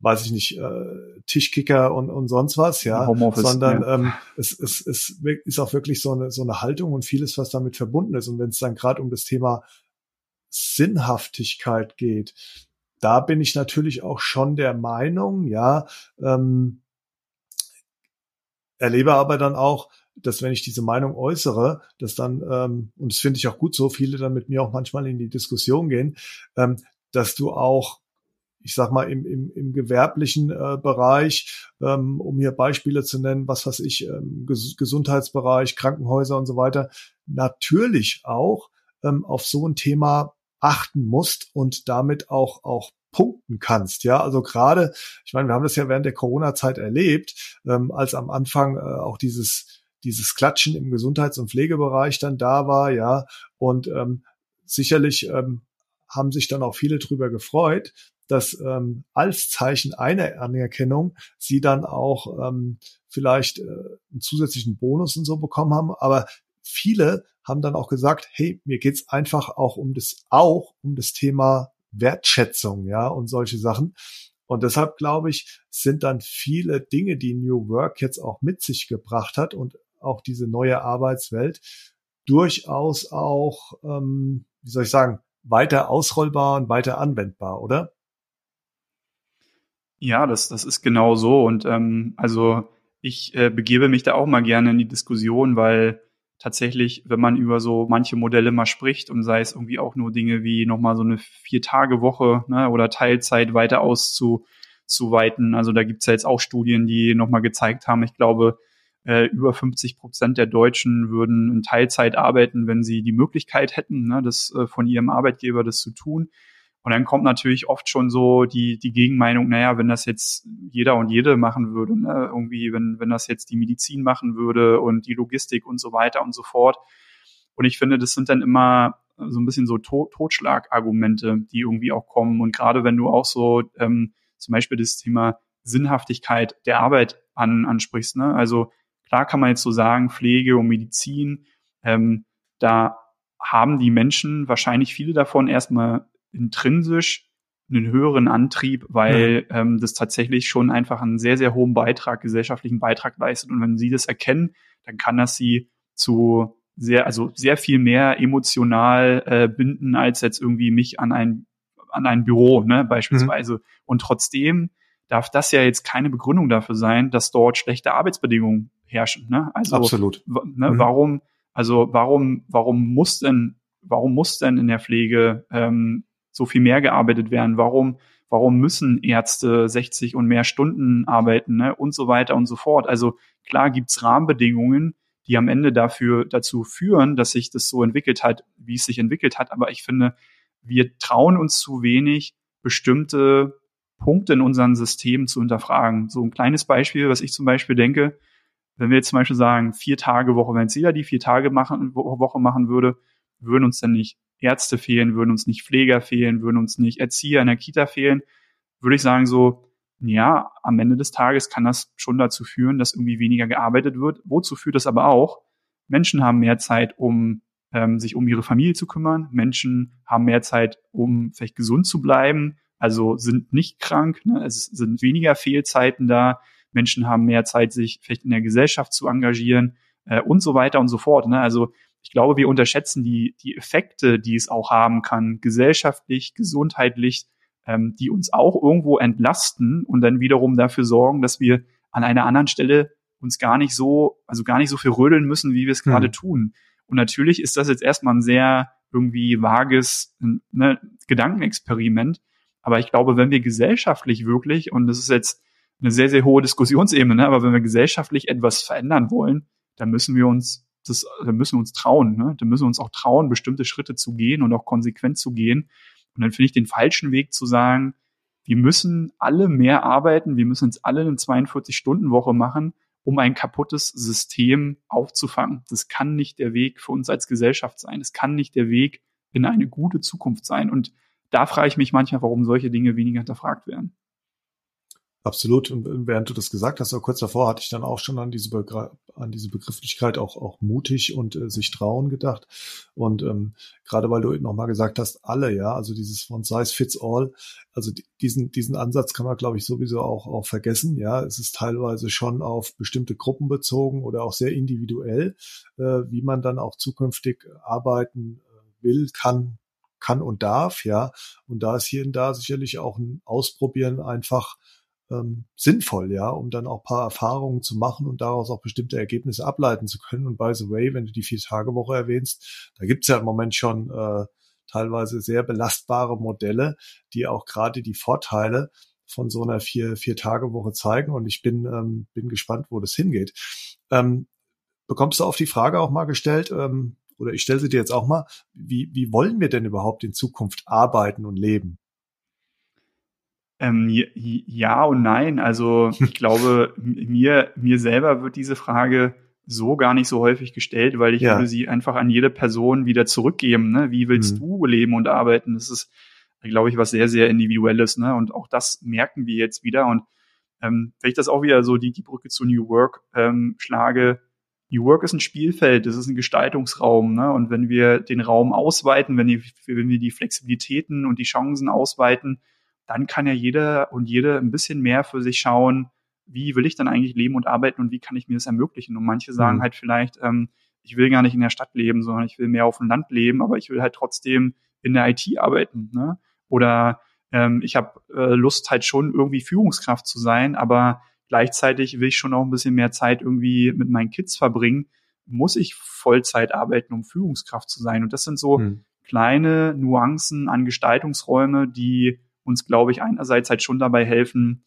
weiß ich nicht, äh, Tischkicker und, und sonst was, ja, sondern ja. Ähm, es, es, es ist auch wirklich so eine, so eine Haltung und vieles, was damit verbunden ist. Und wenn es dann gerade um das Thema Sinnhaftigkeit geht, da bin ich natürlich auch schon der Meinung, ja, ähm, erlebe aber dann auch, dass wenn ich diese Meinung äußere, dass dann, ähm, und das finde ich auch gut so, viele dann mit mir auch manchmal in die Diskussion gehen, ähm, dass du auch ich sag mal, im, im, im gewerblichen äh, Bereich, ähm, um hier Beispiele zu nennen, was weiß ich, ähm, Ges Gesundheitsbereich, Krankenhäuser und so weiter, natürlich auch ähm, auf so ein Thema achten musst und damit auch, auch punkten kannst. Ja, also gerade, ich meine, wir haben das ja während der Corona-Zeit erlebt, ähm, als am Anfang äh, auch dieses dieses Klatschen im Gesundheits- und Pflegebereich dann da war, ja, und ähm, sicherlich ähm, haben sich dann auch viele drüber gefreut, dass ähm, als Zeichen einer Anerkennung sie dann auch ähm, vielleicht äh, einen zusätzlichen Bonus und so bekommen haben. Aber viele haben dann auch gesagt, hey, mir geht's einfach auch um das, auch um das Thema Wertschätzung, ja, und solche Sachen. Und deshalb glaube ich, sind dann viele Dinge, die New Work jetzt auch mit sich gebracht hat und auch diese neue Arbeitswelt durchaus auch, ähm, wie soll ich sagen, weiter ausrollbar und weiter anwendbar, oder? Ja, das, das ist genau so. Und ähm, also ich äh, begebe mich da auch mal gerne in die Diskussion, weil tatsächlich, wenn man über so manche Modelle mal spricht und sei es irgendwie auch nur Dinge wie nochmal so eine Vier-Tage-Woche ne, oder Teilzeit weiter auszuweiten. Also da gibt's ja jetzt auch Studien, die nochmal gezeigt haben, ich glaube, äh, über 50 Prozent der Deutschen würden in Teilzeit arbeiten, wenn sie die Möglichkeit hätten, ne, das äh, von ihrem Arbeitgeber das zu tun. Und dann kommt natürlich oft schon so die, die Gegenmeinung, naja, wenn das jetzt jeder und jede machen würde, ne, irgendwie, wenn, wenn das jetzt die Medizin machen würde und die Logistik und so weiter und so fort. Und ich finde, das sind dann immer so ein bisschen so to Totschlagargumente, die irgendwie auch kommen. Und gerade wenn du auch so ähm, zum Beispiel das Thema Sinnhaftigkeit der Arbeit an, ansprichst, ne? Also klar kann man jetzt so sagen, Pflege und Medizin, ähm, da haben die Menschen wahrscheinlich viele davon erstmal intrinsisch einen höheren Antrieb, weil ja. ähm, das tatsächlich schon einfach einen sehr, sehr hohen Beitrag, gesellschaftlichen Beitrag leistet. Und wenn sie das erkennen, dann kann das sie zu sehr, also sehr viel mehr emotional äh, binden, als jetzt irgendwie mich an ein, an ein Büro, ne, beispielsweise. Mhm. Und trotzdem darf das ja jetzt keine Begründung dafür sein, dass dort schlechte Arbeitsbedingungen herrschen. Ne? Also, Absolut. Ne, mhm. Warum, also warum, warum muss denn, warum muss denn in der Pflege ähm, so viel mehr gearbeitet werden? Warum, warum müssen Ärzte 60 und mehr Stunden arbeiten ne? und so weiter und so fort? Also klar gibt's Rahmenbedingungen, die am Ende dafür dazu führen, dass sich das so entwickelt hat, wie es sich entwickelt hat. Aber ich finde, wir trauen uns zu wenig, bestimmte Punkte in unseren Systemen zu hinterfragen. So ein kleines Beispiel, was ich zum Beispiel denke, wenn wir jetzt zum Beispiel sagen, vier Tage Woche, wenn jetzt jeder die vier Tage machen, Woche machen würde, würden uns dann nicht Ärzte fehlen, würden uns nicht Pfleger fehlen, würden uns nicht Erzieher in der Kita fehlen, würde ich sagen so, ja, am Ende des Tages kann das schon dazu führen, dass irgendwie weniger gearbeitet wird. Wozu führt das aber auch? Menschen haben mehr Zeit, um ähm, sich um ihre Familie zu kümmern. Menschen haben mehr Zeit, um vielleicht gesund zu bleiben, also sind nicht krank. Ne? Es sind weniger Fehlzeiten da. Menschen haben mehr Zeit, sich vielleicht in der Gesellschaft zu engagieren äh, und so weiter und so fort. Ne? Also ich glaube, wir unterschätzen die, die Effekte, die es auch haben kann, gesellschaftlich, gesundheitlich, ähm, die uns auch irgendwo entlasten und dann wiederum dafür sorgen, dass wir an einer anderen Stelle uns gar nicht so, also gar nicht so viel rödeln müssen, wie wir es gerade hm. tun. Und natürlich ist das jetzt erstmal ein sehr irgendwie vages ne, Gedankenexperiment. Aber ich glaube, wenn wir gesellschaftlich wirklich, und das ist jetzt eine sehr, sehr hohe Diskussionsebene, ne, aber wenn wir gesellschaftlich etwas verändern wollen, dann müssen wir uns das, dann müssen wir uns trauen, ne? Dann müssen wir uns auch trauen, bestimmte Schritte zu gehen und auch konsequent zu gehen. Und dann finde ich den falschen Weg zu sagen, wir müssen alle mehr arbeiten, wir müssen jetzt alle eine 42-Stunden-Woche machen, um ein kaputtes System aufzufangen. Das kann nicht der Weg für uns als Gesellschaft sein. Es kann nicht der Weg in eine gute Zukunft sein. Und da frage ich mich manchmal, warum solche Dinge weniger hinterfragt werden. Absolut. Und während du das gesagt hast, aber kurz davor hatte ich dann auch schon an diese, Begr an diese Begrifflichkeit auch, auch mutig und äh, sich trauen gedacht. Und ähm, gerade weil du nochmal gesagt hast, alle, ja, also dieses von size fits all, also diesen, diesen Ansatz kann man, glaube ich, sowieso auch, auch vergessen. Ja, es ist teilweise schon auf bestimmte Gruppen bezogen oder auch sehr individuell, äh, wie man dann auch zukünftig arbeiten äh, will, kann, kann und darf, ja. Und da ist hier und da sicherlich auch ein Ausprobieren einfach ähm, sinnvoll, ja, um dann auch paar Erfahrungen zu machen und daraus auch bestimmte Ergebnisse ableiten zu können. Und by the way, wenn du die Vier-Tage-Woche erwähnst, da gibt's ja im Moment schon äh, teilweise sehr belastbare Modelle, die auch gerade die Vorteile von so einer vier, vier Tage Woche zeigen. Und ich bin, ähm, bin gespannt, wo das hingeht. Ähm, bekommst du auf die Frage auch mal gestellt, ähm, oder ich stelle sie dir jetzt auch mal, wie, wie wollen wir denn überhaupt in Zukunft arbeiten und leben? Ähm, ja und nein. Also ich glaube, mir, mir selber wird diese Frage so gar nicht so häufig gestellt, weil ich ja. würde sie einfach an jede Person wieder zurückgeben. Ne? Wie willst mhm. du leben und arbeiten? Das ist, glaube ich, was sehr, sehr Individuelles. Ne? Und auch das merken wir jetzt wieder. Und ähm, wenn ich das auch wieder so die, die Brücke zu New Work ähm, schlage, New Work ist ein Spielfeld, das ist ein Gestaltungsraum. Ne? Und wenn wir den Raum ausweiten, wenn, die, wenn wir die Flexibilitäten und die Chancen ausweiten, dann kann ja jeder und jede ein bisschen mehr für sich schauen, wie will ich dann eigentlich leben und arbeiten und wie kann ich mir das ermöglichen? Und manche sagen mhm. halt vielleicht, ähm, ich will gar nicht in der Stadt leben, sondern ich will mehr auf dem Land leben, aber ich will halt trotzdem in der IT arbeiten. Ne? Oder ähm, ich habe äh, Lust halt schon irgendwie Führungskraft zu sein, aber Gleichzeitig will ich schon auch ein bisschen mehr Zeit irgendwie mit meinen Kids verbringen. Muss ich Vollzeit arbeiten, um Führungskraft zu sein? Und das sind so hm. kleine Nuancen an Gestaltungsräume, die uns, glaube ich, einerseits halt schon dabei helfen,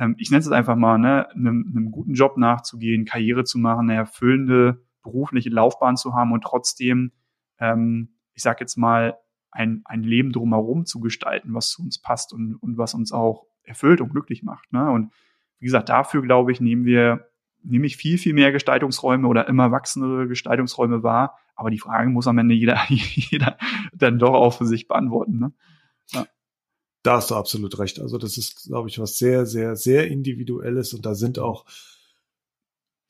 ähm, ich nenne es einfach mal, ne, einem, einem guten Job nachzugehen, Karriere zu machen, eine erfüllende berufliche Laufbahn zu haben und trotzdem, ähm, ich sag jetzt mal, ein, ein Leben drumherum zu gestalten, was zu uns passt und, und was uns auch erfüllt und glücklich macht. Ne? Und wie gesagt, dafür glaube ich, nehmen wir nämlich viel, viel mehr Gestaltungsräume oder immer wachsendere Gestaltungsräume wahr. Aber die Frage muss am Ende jeder, jeder dann doch auch für sich beantworten. Ne? Da hast du absolut recht. Also das ist, glaube ich, was sehr, sehr, sehr individuelles und da sind auch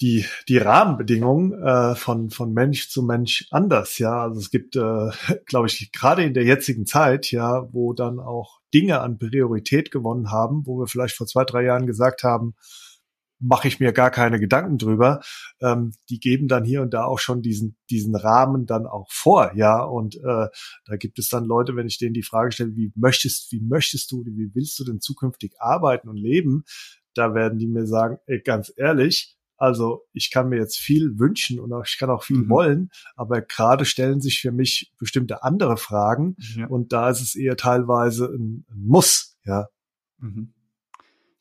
die, die Rahmenbedingungen äh, von, von Mensch zu Mensch anders, ja. Also es gibt, äh, glaube ich, gerade in der jetzigen Zeit, ja, wo dann auch Dinge an Priorität gewonnen haben, wo wir vielleicht vor zwei, drei Jahren gesagt haben, mache ich mir gar keine Gedanken drüber. Ähm, die geben dann hier und da auch schon diesen, diesen Rahmen dann auch vor, ja. Und äh, da gibt es dann Leute, wenn ich denen die Frage stelle, wie möchtest, wie möchtest du, wie willst du denn zukünftig arbeiten und leben? Da werden die mir sagen, ey, ganz ehrlich, also ich kann mir jetzt viel wünschen und auch, ich kann auch viel mhm. wollen, aber gerade stellen sich für mich bestimmte andere Fragen ja. und da ist es eher teilweise ein, ein Muss, ja. Mhm.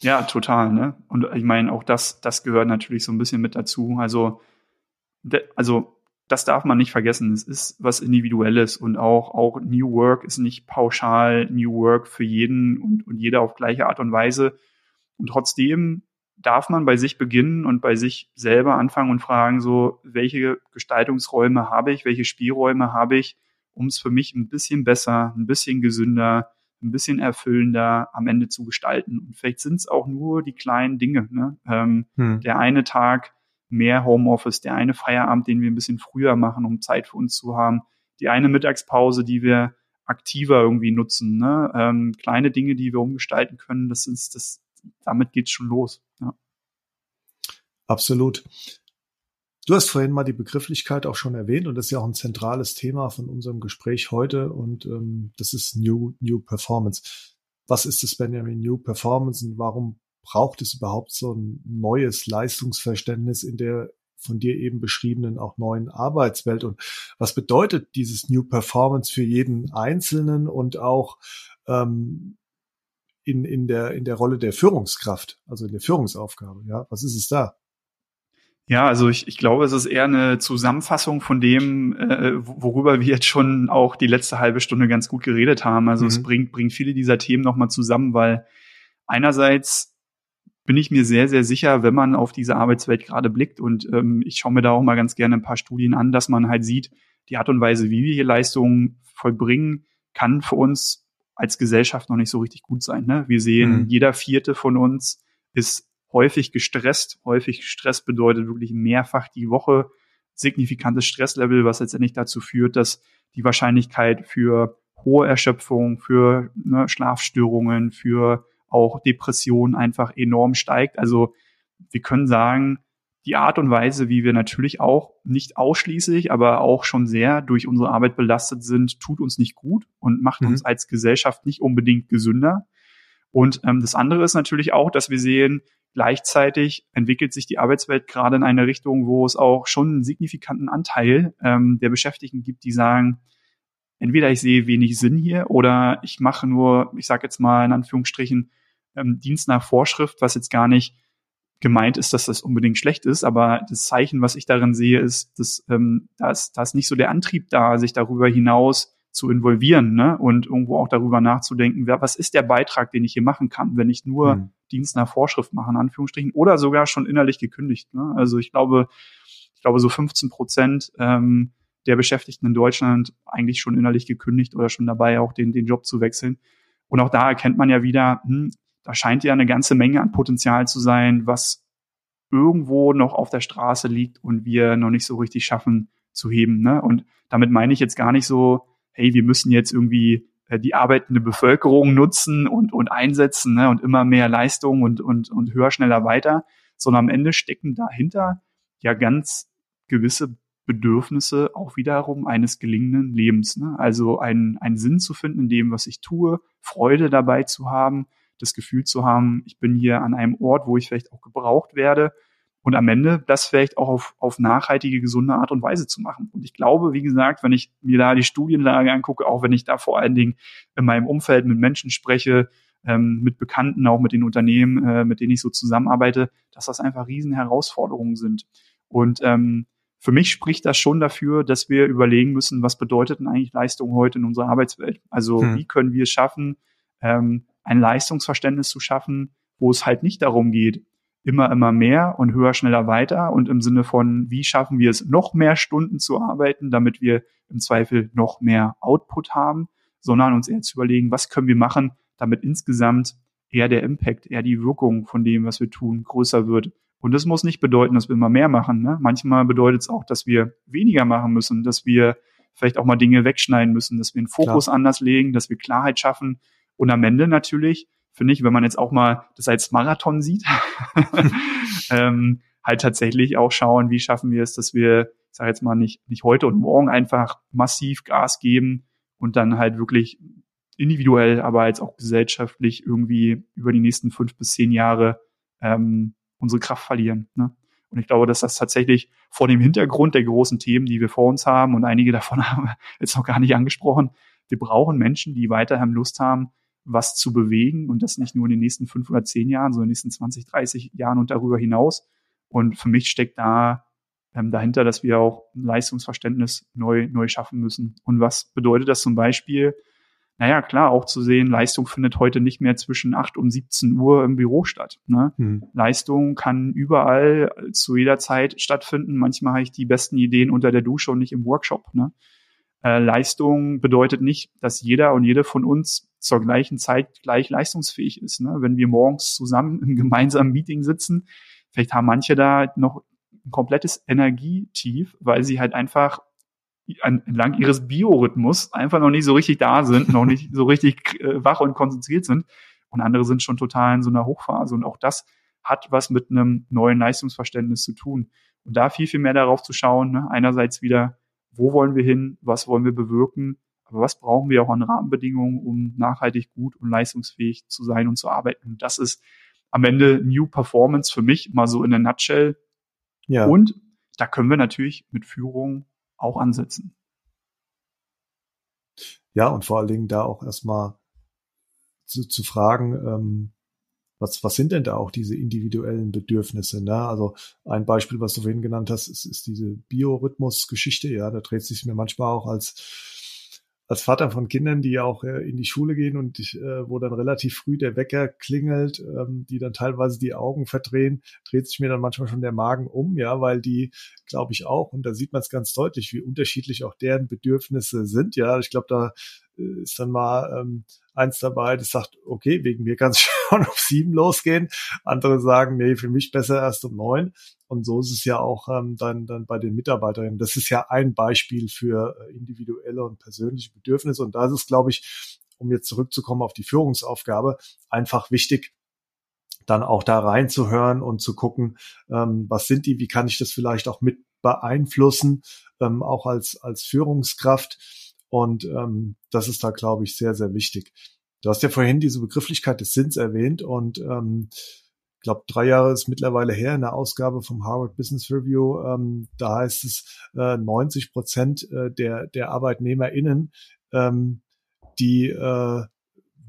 Ja, total, ne? Und ich meine, auch das, das gehört natürlich so ein bisschen mit dazu. Also, de, also das darf man nicht vergessen. Es ist was Individuelles und auch, auch New Work ist nicht pauschal New Work für jeden und, und jeder auf gleiche Art und Weise. Und trotzdem darf man bei sich beginnen und bei sich selber anfangen und fragen, so, welche Gestaltungsräume habe ich, welche Spielräume habe ich, um es für mich ein bisschen besser, ein bisschen gesünder, ein bisschen erfüllender am Ende zu gestalten. Und vielleicht sind es auch nur die kleinen Dinge. Ne? Ähm, hm. Der eine Tag mehr Homeoffice, der eine Feierabend, den wir ein bisschen früher machen, um Zeit für uns zu haben, die eine Mittagspause, die wir aktiver irgendwie nutzen. Ne? Ähm, kleine Dinge, die wir umgestalten können, das ist das, damit geht's schon los. Ja. Absolut. Du hast vorhin mal die Begrifflichkeit auch schon erwähnt und das ist ja auch ein zentrales Thema von unserem Gespräch heute und ähm, das ist New, New Performance. Was ist das Benjamin New Performance und warum braucht es überhaupt so ein neues Leistungsverständnis in der von dir eben beschriebenen auch neuen Arbeitswelt und was bedeutet dieses New Performance für jeden Einzelnen und auch ähm, in, in, der, in der Rolle der Führungskraft, also in der Führungsaufgabe. Ja, was ist es da? Ja, also ich, ich glaube, es ist eher eine Zusammenfassung von dem, äh, worüber wir jetzt schon auch die letzte halbe Stunde ganz gut geredet haben. Also mhm. es bringt, bringt viele dieser Themen nochmal zusammen, weil einerseits bin ich mir sehr, sehr sicher, wenn man auf diese Arbeitswelt gerade blickt und ähm, ich schaue mir da auch mal ganz gerne ein paar Studien an, dass man halt sieht, die Art und Weise, wie wir hier Leistungen vollbringen, kann für uns als Gesellschaft noch nicht so richtig gut sein. Ne? Wir sehen, mhm. jeder vierte von uns ist häufig gestresst. Häufig Stress bedeutet wirklich mehrfach die Woche signifikantes Stresslevel, was letztendlich dazu führt, dass die Wahrscheinlichkeit für hohe Erschöpfung, für ne, Schlafstörungen, für auch Depressionen einfach enorm steigt. Also wir können sagen, die Art und Weise, wie wir natürlich auch nicht ausschließlich, aber auch schon sehr durch unsere Arbeit belastet sind, tut uns nicht gut und macht mhm. uns als Gesellschaft nicht unbedingt gesünder. Und ähm, das andere ist natürlich auch, dass wir sehen, gleichzeitig entwickelt sich die Arbeitswelt gerade in eine Richtung, wo es auch schon einen signifikanten Anteil ähm, der Beschäftigten gibt, die sagen, entweder ich sehe wenig Sinn hier oder ich mache nur, ich sage jetzt mal in Anführungsstrichen, ähm, Dienst nach Vorschrift, was jetzt gar nicht gemeint ist, dass das unbedingt schlecht ist, aber das Zeichen, was ich darin sehe, ist, dass ähm, da, ist, da ist nicht so der Antrieb da, sich darüber hinaus zu involvieren ne? und irgendwo auch darüber nachzudenken, wer, was ist der Beitrag, den ich hier machen kann, wenn ich nur mhm. Dienst nach Vorschrift mache, in Anführungsstrichen, oder sogar schon innerlich gekündigt. Ne? Also ich glaube, ich glaube, so 15 Prozent ähm, der Beschäftigten in Deutschland eigentlich schon innerlich gekündigt oder schon dabei, auch den, den Job zu wechseln. Und auch da erkennt man ja wieder, hm, da scheint ja eine ganze Menge an Potenzial zu sein, was irgendwo noch auf der Straße liegt und wir noch nicht so richtig schaffen zu heben. Ne? Und damit meine ich jetzt gar nicht so, hey, wir müssen jetzt irgendwie die arbeitende Bevölkerung nutzen und, und einsetzen ne? und immer mehr Leistung und, und, und höher, schneller weiter, sondern am Ende stecken dahinter ja ganz gewisse Bedürfnisse auch wiederum eines gelingenden Lebens. Ne? Also einen, einen Sinn zu finden in dem, was ich tue, Freude dabei zu haben, das Gefühl zu haben, ich bin hier an einem Ort, wo ich vielleicht auch gebraucht werde und am Ende das vielleicht auch auf, auf nachhaltige, gesunde Art und Weise zu machen. Und ich glaube, wie gesagt, wenn ich mir da die Studienlage angucke, auch wenn ich da vor allen Dingen in meinem Umfeld mit Menschen spreche, ähm, mit Bekannten, auch mit den Unternehmen, äh, mit denen ich so zusammenarbeite, dass das einfach riesen Herausforderungen sind. Und ähm, für mich spricht das schon dafür, dass wir überlegen müssen, was bedeutet denn eigentlich Leistung heute in unserer Arbeitswelt? Also hm. wie können wir es schaffen, ähm, ein Leistungsverständnis zu schaffen, wo es halt nicht darum geht, immer, immer mehr und höher, schneller weiter und im Sinne von, wie schaffen wir es, noch mehr Stunden zu arbeiten, damit wir im Zweifel noch mehr Output haben, sondern uns eher zu überlegen, was können wir machen, damit insgesamt eher der Impact, eher die Wirkung von dem, was wir tun, größer wird. Und das muss nicht bedeuten, dass wir immer mehr machen. Ne? Manchmal bedeutet es auch, dass wir weniger machen müssen, dass wir vielleicht auch mal Dinge wegschneiden müssen, dass wir den Fokus Klar. anders legen, dass wir Klarheit schaffen, und am Ende natürlich, finde ich, wenn man jetzt auch mal das als Marathon sieht, ähm, halt tatsächlich auch schauen, wie schaffen wir es, dass wir, ich sage jetzt mal, nicht, nicht heute und morgen einfach massiv Gas geben und dann halt wirklich individuell, aber jetzt auch gesellschaftlich irgendwie über die nächsten fünf bis zehn Jahre ähm, unsere Kraft verlieren. Ne? Und ich glaube, dass das tatsächlich vor dem Hintergrund der großen Themen, die wir vor uns haben, und einige davon haben wir jetzt noch gar nicht angesprochen, wir brauchen Menschen, die weiterhin Lust haben, was zu bewegen und das nicht nur in den nächsten fünf oder zehn Jahren, sondern in den nächsten 20, 30 Jahren und darüber hinaus. Und für mich steckt da ähm, dahinter, dass wir auch ein Leistungsverständnis neu, neu schaffen müssen. Und was bedeutet das zum Beispiel? Naja, klar, auch zu sehen, Leistung findet heute nicht mehr zwischen 8 und 17 Uhr im Büro statt. Ne? Hm. Leistung kann überall zu jeder Zeit stattfinden. Manchmal habe ich die besten Ideen unter der Dusche und nicht im Workshop. Ne? Äh, Leistung bedeutet nicht, dass jeder und jede von uns zur gleichen Zeit gleich leistungsfähig ist. Ne? Wenn wir morgens zusammen im gemeinsamen Meeting sitzen, vielleicht haben manche da noch ein komplettes Energietief, weil sie halt einfach entlang ihres Biorhythmus einfach noch nicht so richtig da sind, noch nicht so richtig äh, wach und konzentriert sind. Und andere sind schon total in so einer Hochphase. Und auch das hat was mit einem neuen Leistungsverständnis zu tun. Und da viel, viel mehr darauf zu schauen, ne? einerseits wieder wo wollen wir hin, was wollen wir bewirken, aber was brauchen wir auch an Rahmenbedingungen, um nachhaltig gut und leistungsfähig zu sein und zu arbeiten. Und das ist am Ende New Performance für mich mal so in der Nutshell. Ja. Und da können wir natürlich mit Führung auch ansetzen. Ja, und vor allen Dingen da auch erstmal zu, zu fragen, ähm, was, was sind denn da auch diese individuellen Bedürfnisse? Ne? Also ein Beispiel, was du vorhin genannt hast, ist, ist diese Biorhythmus-Geschichte. Ja, da dreht sich mir manchmal auch als als Vater von Kindern, die auch äh, in die Schule gehen und äh, wo dann relativ früh der Wecker klingelt, ähm, die dann teilweise die Augen verdrehen, dreht sich mir dann manchmal schon der Magen um, ja, weil die, glaube ich auch, und da sieht man es ganz deutlich, wie unterschiedlich auch deren Bedürfnisse sind, ja. Ich glaube, da ist dann mal ähm, eins dabei, das sagt, okay, wegen mir kann es schon um sieben losgehen. Andere sagen, nee, für mich besser erst um neun. Und so ist es ja auch ähm, dann, dann bei den Mitarbeiterinnen. Das ist ja ein Beispiel für äh, individuelle und persönliche Bedürfnisse. Und da ist es, glaube ich, um jetzt zurückzukommen auf die Führungsaufgabe, einfach wichtig, dann auch da reinzuhören und zu gucken, ähm, was sind die, wie kann ich das vielleicht auch mit beeinflussen, ähm, auch als, als Führungskraft und ähm, das ist da, glaube ich, sehr, sehr wichtig. Du hast ja vorhin diese Begrifflichkeit des Sinns erwähnt und ähm, ich glaube, drei Jahre ist mittlerweile her in der Ausgabe vom Harvard Business Review. Ähm, da heißt es, äh, 90 Prozent äh, der, der ArbeitnehmerInnen, ähm, die äh,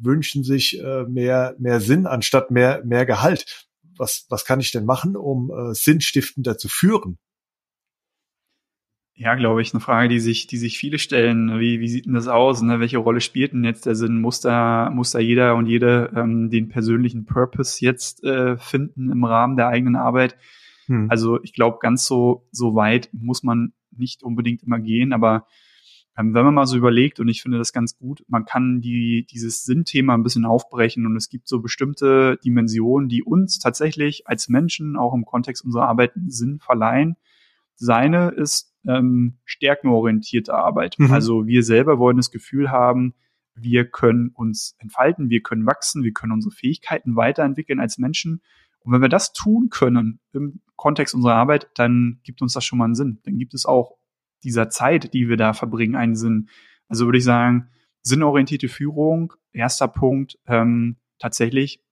wünschen sich äh, mehr, mehr Sinn anstatt mehr, mehr Gehalt. Was, was kann ich denn machen, um äh, sinnstiftender zu führen? Ja, glaube ich, eine Frage, die sich, die sich viele stellen. Wie, wie sieht denn das aus? Ne? Welche Rolle spielt denn jetzt der Sinn? Muss da, muss da jeder und jede ähm, den persönlichen Purpose jetzt äh, finden im Rahmen der eigenen Arbeit? Hm. Also ich glaube, ganz so, so weit muss man nicht unbedingt immer gehen, aber ähm, wenn man mal so überlegt, und ich finde das ganz gut, man kann die, dieses Sinnthema ein bisschen aufbrechen und es gibt so bestimmte Dimensionen, die uns tatsächlich als Menschen auch im Kontext unserer Arbeit Sinn verleihen. Seine ist ähm, stärkenorientierte Arbeit. Mhm. Also wir selber wollen das Gefühl haben, wir können uns entfalten, wir können wachsen, wir können unsere Fähigkeiten weiterentwickeln als Menschen. Und wenn wir das tun können im Kontext unserer Arbeit, dann gibt uns das schon mal einen Sinn. Dann gibt es auch dieser Zeit, die wir da verbringen, einen Sinn. Also würde ich sagen, sinnorientierte Führung, erster Punkt, ähm, tatsächlich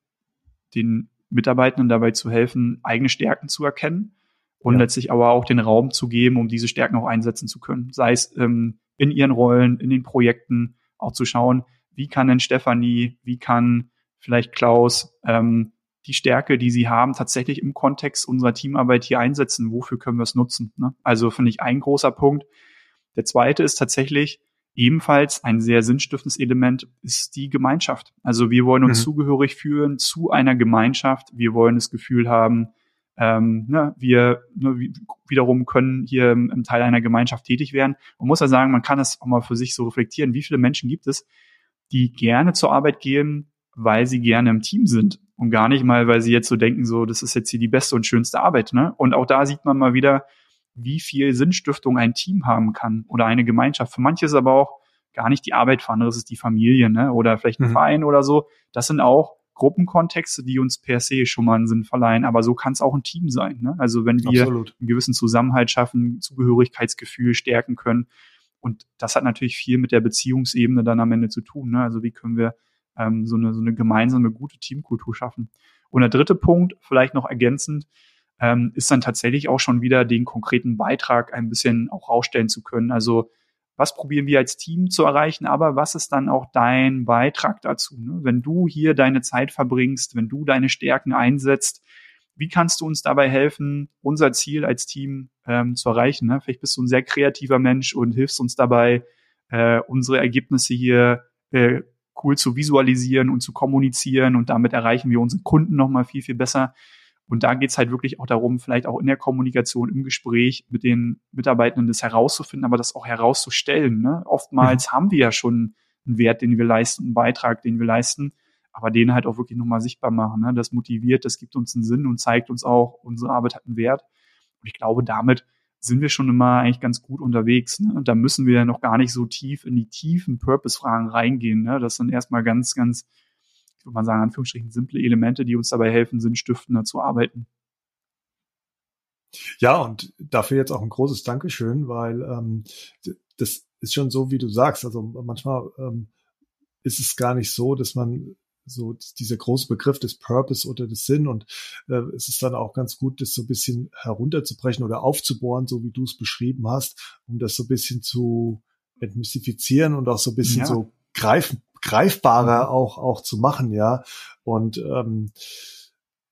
den Mitarbeitenden dabei zu helfen, eigene Stärken zu erkennen und ja. letztlich aber auch den Raum zu geben, um diese Stärken auch einsetzen zu können. Sei es ähm, in ihren Rollen, in den Projekten, auch zu schauen, wie kann denn Stefanie, wie kann vielleicht Klaus ähm, die Stärke, die sie haben, tatsächlich im Kontext unserer Teamarbeit hier einsetzen? Wofür können wir es nutzen? Ne? Also finde ich ein großer Punkt. Der zweite ist tatsächlich ebenfalls ein sehr sinnstiftendes Element, ist die Gemeinschaft. Also wir wollen uns mhm. zugehörig fühlen zu einer Gemeinschaft. Wir wollen das Gefühl haben, ähm, ne, wir ne, wiederum können hier im, Teil einer Gemeinschaft tätig werden. Man muss ja sagen, man kann das auch mal für sich so reflektieren. Wie viele Menschen gibt es, die gerne zur Arbeit gehen, weil sie gerne im Team sind und gar nicht mal, weil sie jetzt so denken, so, das ist jetzt hier die beste und schönste Arbeit. Ne? Und auch da sieht man mal wieder, wie viel Sinnstiftung ein Team haben kann oder eine Gemeinschaft. Für manche ist aber auch gar nicht die Arbeit, für andere ist es die Familie ne? oder vielleicht ein mhm. Verein oder so. Das sind auch Gruppenkontexte, die uns per se schon mal einen Sinn verleihen, aber so kann es auch ein Team sein. Ne? Also wenn wir Absolut. einen gewissen Zusammenhalt schaffen, Zugehörigkeitsgefühl stärken können. Und das hat natürlich viel mit der Beziehungsebene dann am Ende zu tun. Ne? Also wie können wir ähm, so, eine, so eine gemeinsame, gute Teamkultur schaffen. Und der dritte Punkt, vielleicht noch ergänzend, ähm, ist dann tatsächlich auch schon wieder den konkreten Beitrag ein bisschen auch rausstellen zu können. Also was probieren wir als Team zu erreichen, aber was ist dann auch dein Beitrag dazu? Ne? Wenn du hier deine Zeit verbringst, wenn du deine Stärken einsetzt, wie kannst du uns dabei helfen, unser Ziel als Team ähm, zu erreichen? Ne? Vielleicht bist du ein sehr kreativer Mensch und hilfst uns dabei, äh, unsere Ergebnisse hier äh, cool zu visualisieren und zu kommunizieren und damit erreichen wir unsere Kunden nochmal viel, viel besser. Und da geht's halt wirklich auch darum, vielleicht auch in der Kommunikation, im Gespräch mit den Mitarbeitenden das herauszufinden, aber das auch herauszustellen. Ne? Oftmals mhm. haben wir ja schon einen Wert, den wir leisten, einen Beitrag, den wir leisten, aber den halt auch wirklich nochmal sichtbar machen. Ne? Das motiviert, das gibt uns einen Sinn und zeigt uns auch, unsere Arbeit hat einen Wert. Und ich glaube, damit sind wir schon immer eigentlich ganz gut unterwegs. Ne? Und da müssen wir ja noch gar nicht so tief in die tiefen Purpose-Fragen reingehen. Ne? Das sind erstmal ganz, ganz ich würde mal sagen, Anführungsstrichen simple Elemente, die uns dabei helfen, sinnstiftender zu arbeiten. Ja, und dafür jetzt auch ein großes Dankeschön, weil ähm, das ist schon so, wie du sagst. Also manchmal ähm, ist es gar nicht so, dass man so dieser große Begriff des Purpose oder des Sinn und äh, es ist dann auch ganz gut, das so ein bisschen herunterzubrechen oder aufzubohren, so wie du es beschrieben hast, um das so ein bisschen zu entmystifizieren und auch so ein bisschen ja. so greifen, greifbarer auch, auch zu machen, ja. Und ähm,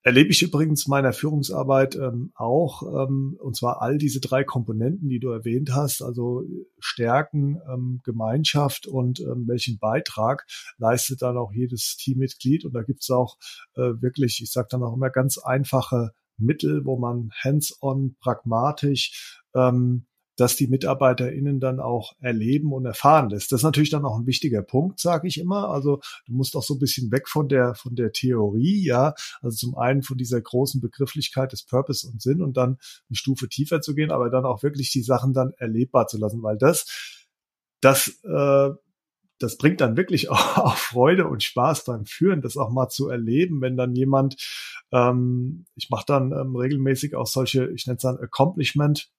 erlebe ich übrigens meiner Führungsarbeit ähm, auch, ähm, und zwar all diese drei Komponenten, die du erwähnt hast, also Stärken, ähm, Gemeinschaft und ähm, welchen Beitrag leistet dann auch jedes Teammitglied. Und da gibt's auch äh, wirklich, ich sage dann auch immer ganz einfache Mittel, wo man hands-on, pragmatisch ähm, dass die MitarbeiterInnen dann auch erleben und erfahren lässt. Das ist natürlich dann auch ein wichtiger Punkt, sage ich immer. Also du musst auch so ein bisschen weg von der von der Theorie, ja. Also zum einen von dieser großen Begrifflichkeit des Purpose und Sinn und dann eine Stufe tiefer zu gehen, aber dann auch wirklich die Sachen dann erlebbar zu lassen, weil das das äh, das bringt dann wirklich auch, auch Freude und Spaß beim Führen, das auch mal zu erleben, wenn dann jemand, ähm, ich mache dann ähm, regelmäßig auch solche, ich nenne es dann Accomplishment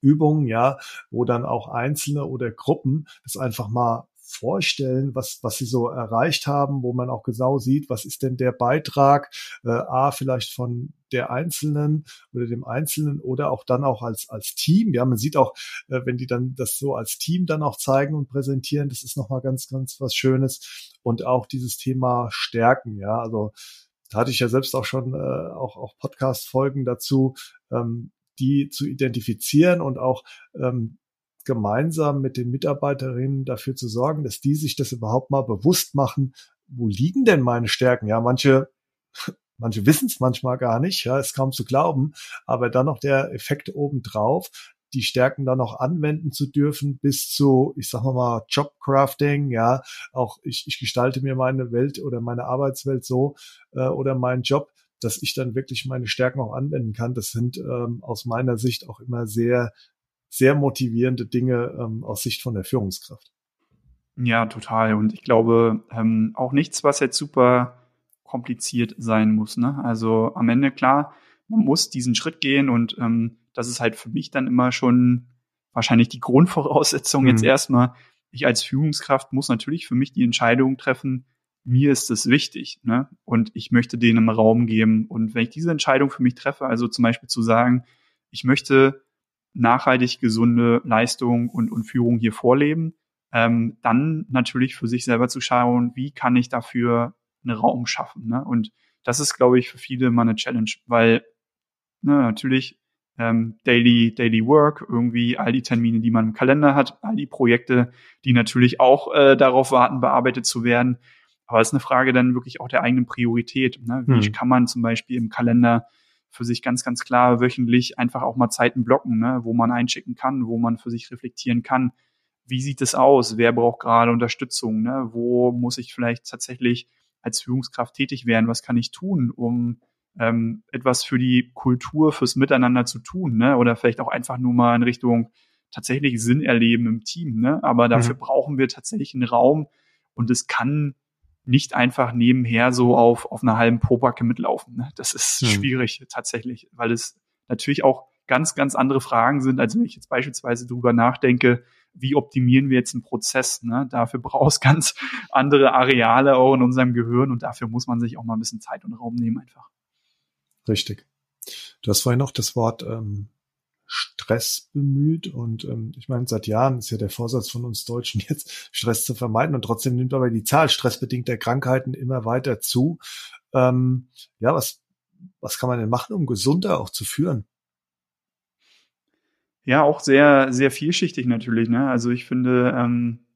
Übungen, ja, wo dann auch Einzelne oder Gruppen das einfach mal vorstellen, was, was sie so erreicht haben, wo man auch genau sieht, was ist denn der Beitrag, äh, A, vielleicht von der Einzelnen oder dem Einzelnen oder auch dann auch als, als Team. Ja, man sieht auch, äh, wenn die dann das so als Team dann auch zeigen und präsentieren, das ist nochmal ganz, ganz was Schönes. Und auch dieses Thema Stärken, ja, also da hatte ich ja selbst auch schon äh, auch, auch Podcast-Folgen dazu, ähm, die zu identifizieren und auch ähm, gemeinsam mit den Mitarbeiterinnen dafür zu sorgen, dass die sich das überhaupt mal bewusst machen, wo liegen denn meine Stärken? Ja, manche, manche wissen es manchmal gar nicht, ja, ist kaum zu glauben, aber dann noch der Effekt obendrauf, die Stärken dann noch anwenden zu dürfen, bis zu, ich sag mal, Jobcrafting, ja, auch ich, ich gestalte mir meine Welt oder meine Arbeitswelt so äh, oder meinen Job, dass ich dann wirklich meine Stärken auch anwenden kann. Das sind ähm, aus meiner Sicht auch immer sehr, sehr motivierende Dinge ähm, aus Sicht von der Führungskraft. Ja, total. Und ich glaube, ähm, auch nichts, was jetzt super kompliziert sein muss. Ne? Also am Ende klar, man muss diesen Schritt gehen und ähm, das ist halt für mich dann immer schon wahrscheinlich die Grundvoraussetzung mhm. jetzt erstmal. Ich als Führungskraft muss natürlich für mich die Entscheidung treffen, mir ist es wichtig, ne? Und ich möchte denen Raum geben. Und wenn ich diese Entscheidung für mich treffe, also zum Beispiel zu sagen, ich möchte nachhaltig gesunde Leistung und, und Führung hier vorleben, ähm, dann natürlich für sich selber zu schauen, wie kann ich dafür einen Raum schaffen. Ne? Und das ist, glaube ich, für viele mal eine Challenge, weil ne, natürlich ähm, Daily, Daily Work, irgendwie all die Termine, die man im Kalender hat, all die Projekte, die natürlich auch äh, darauf warten, bearbeitet zu werden. Aber es ist eine Frage dann wirklich auch der eigenen Priorität. Ne? Wie hm. kann man zum Beispiel im Kalender für sich ganz, ganz klar wöchentlich einfach auch mal Zeiten blocken, ne? wo man einschicken kann, wo man für sich reflektieren kann. Wie sieht es aus? Wer braucht gerade Unterstützung? Ne? Wo muss ich vielleicht tatsächlich als Führungskraft tätig werden? Was kann ich tun, um ähm, etwas für die Kultur, fürs Miteinander zu tun? Ne? Oder vielleicht auch einfach nur mal in Richtung tatsächlich Sinn erleben im Team. Ne? Aber dafür mhm. brauchen wir tatsächlich einen Raum und es kann nicht einfach nebenher so auf, auf einer halben Pobacke mitlaufen. Ne? Das ist mhm. schwierig tatsächlich, weil es natürlich auch ganz, ganz andere Fragen sind, als wenn ich jetzt beispielsweise drüber nachdenke, wie optimieren wir jetzt einen Prozess. Ne? Dafür brauchst ganz andere Areale auch in unserem Gehirn und dafür muss man sich auch mal ein bisschen Zeit und Raum nehmen einfach. Richtig. Du hast vorhin noch das Wort ähm, Stress bemüht und ähm, ich meine, seit Jahren ist ja der Vorsatz von uns Deutschen jetzt, Stress zu vermeiden und trotzdem nimmt aber die Zahl stressbedingter Krankheiten immer weiter zu. Ähm, ja, was, was kann man denn machen, um gesunder auch zu führen? Ja, auch sehr, sehr vielschichtig natürlich. Ne? Also ich finde, ähm,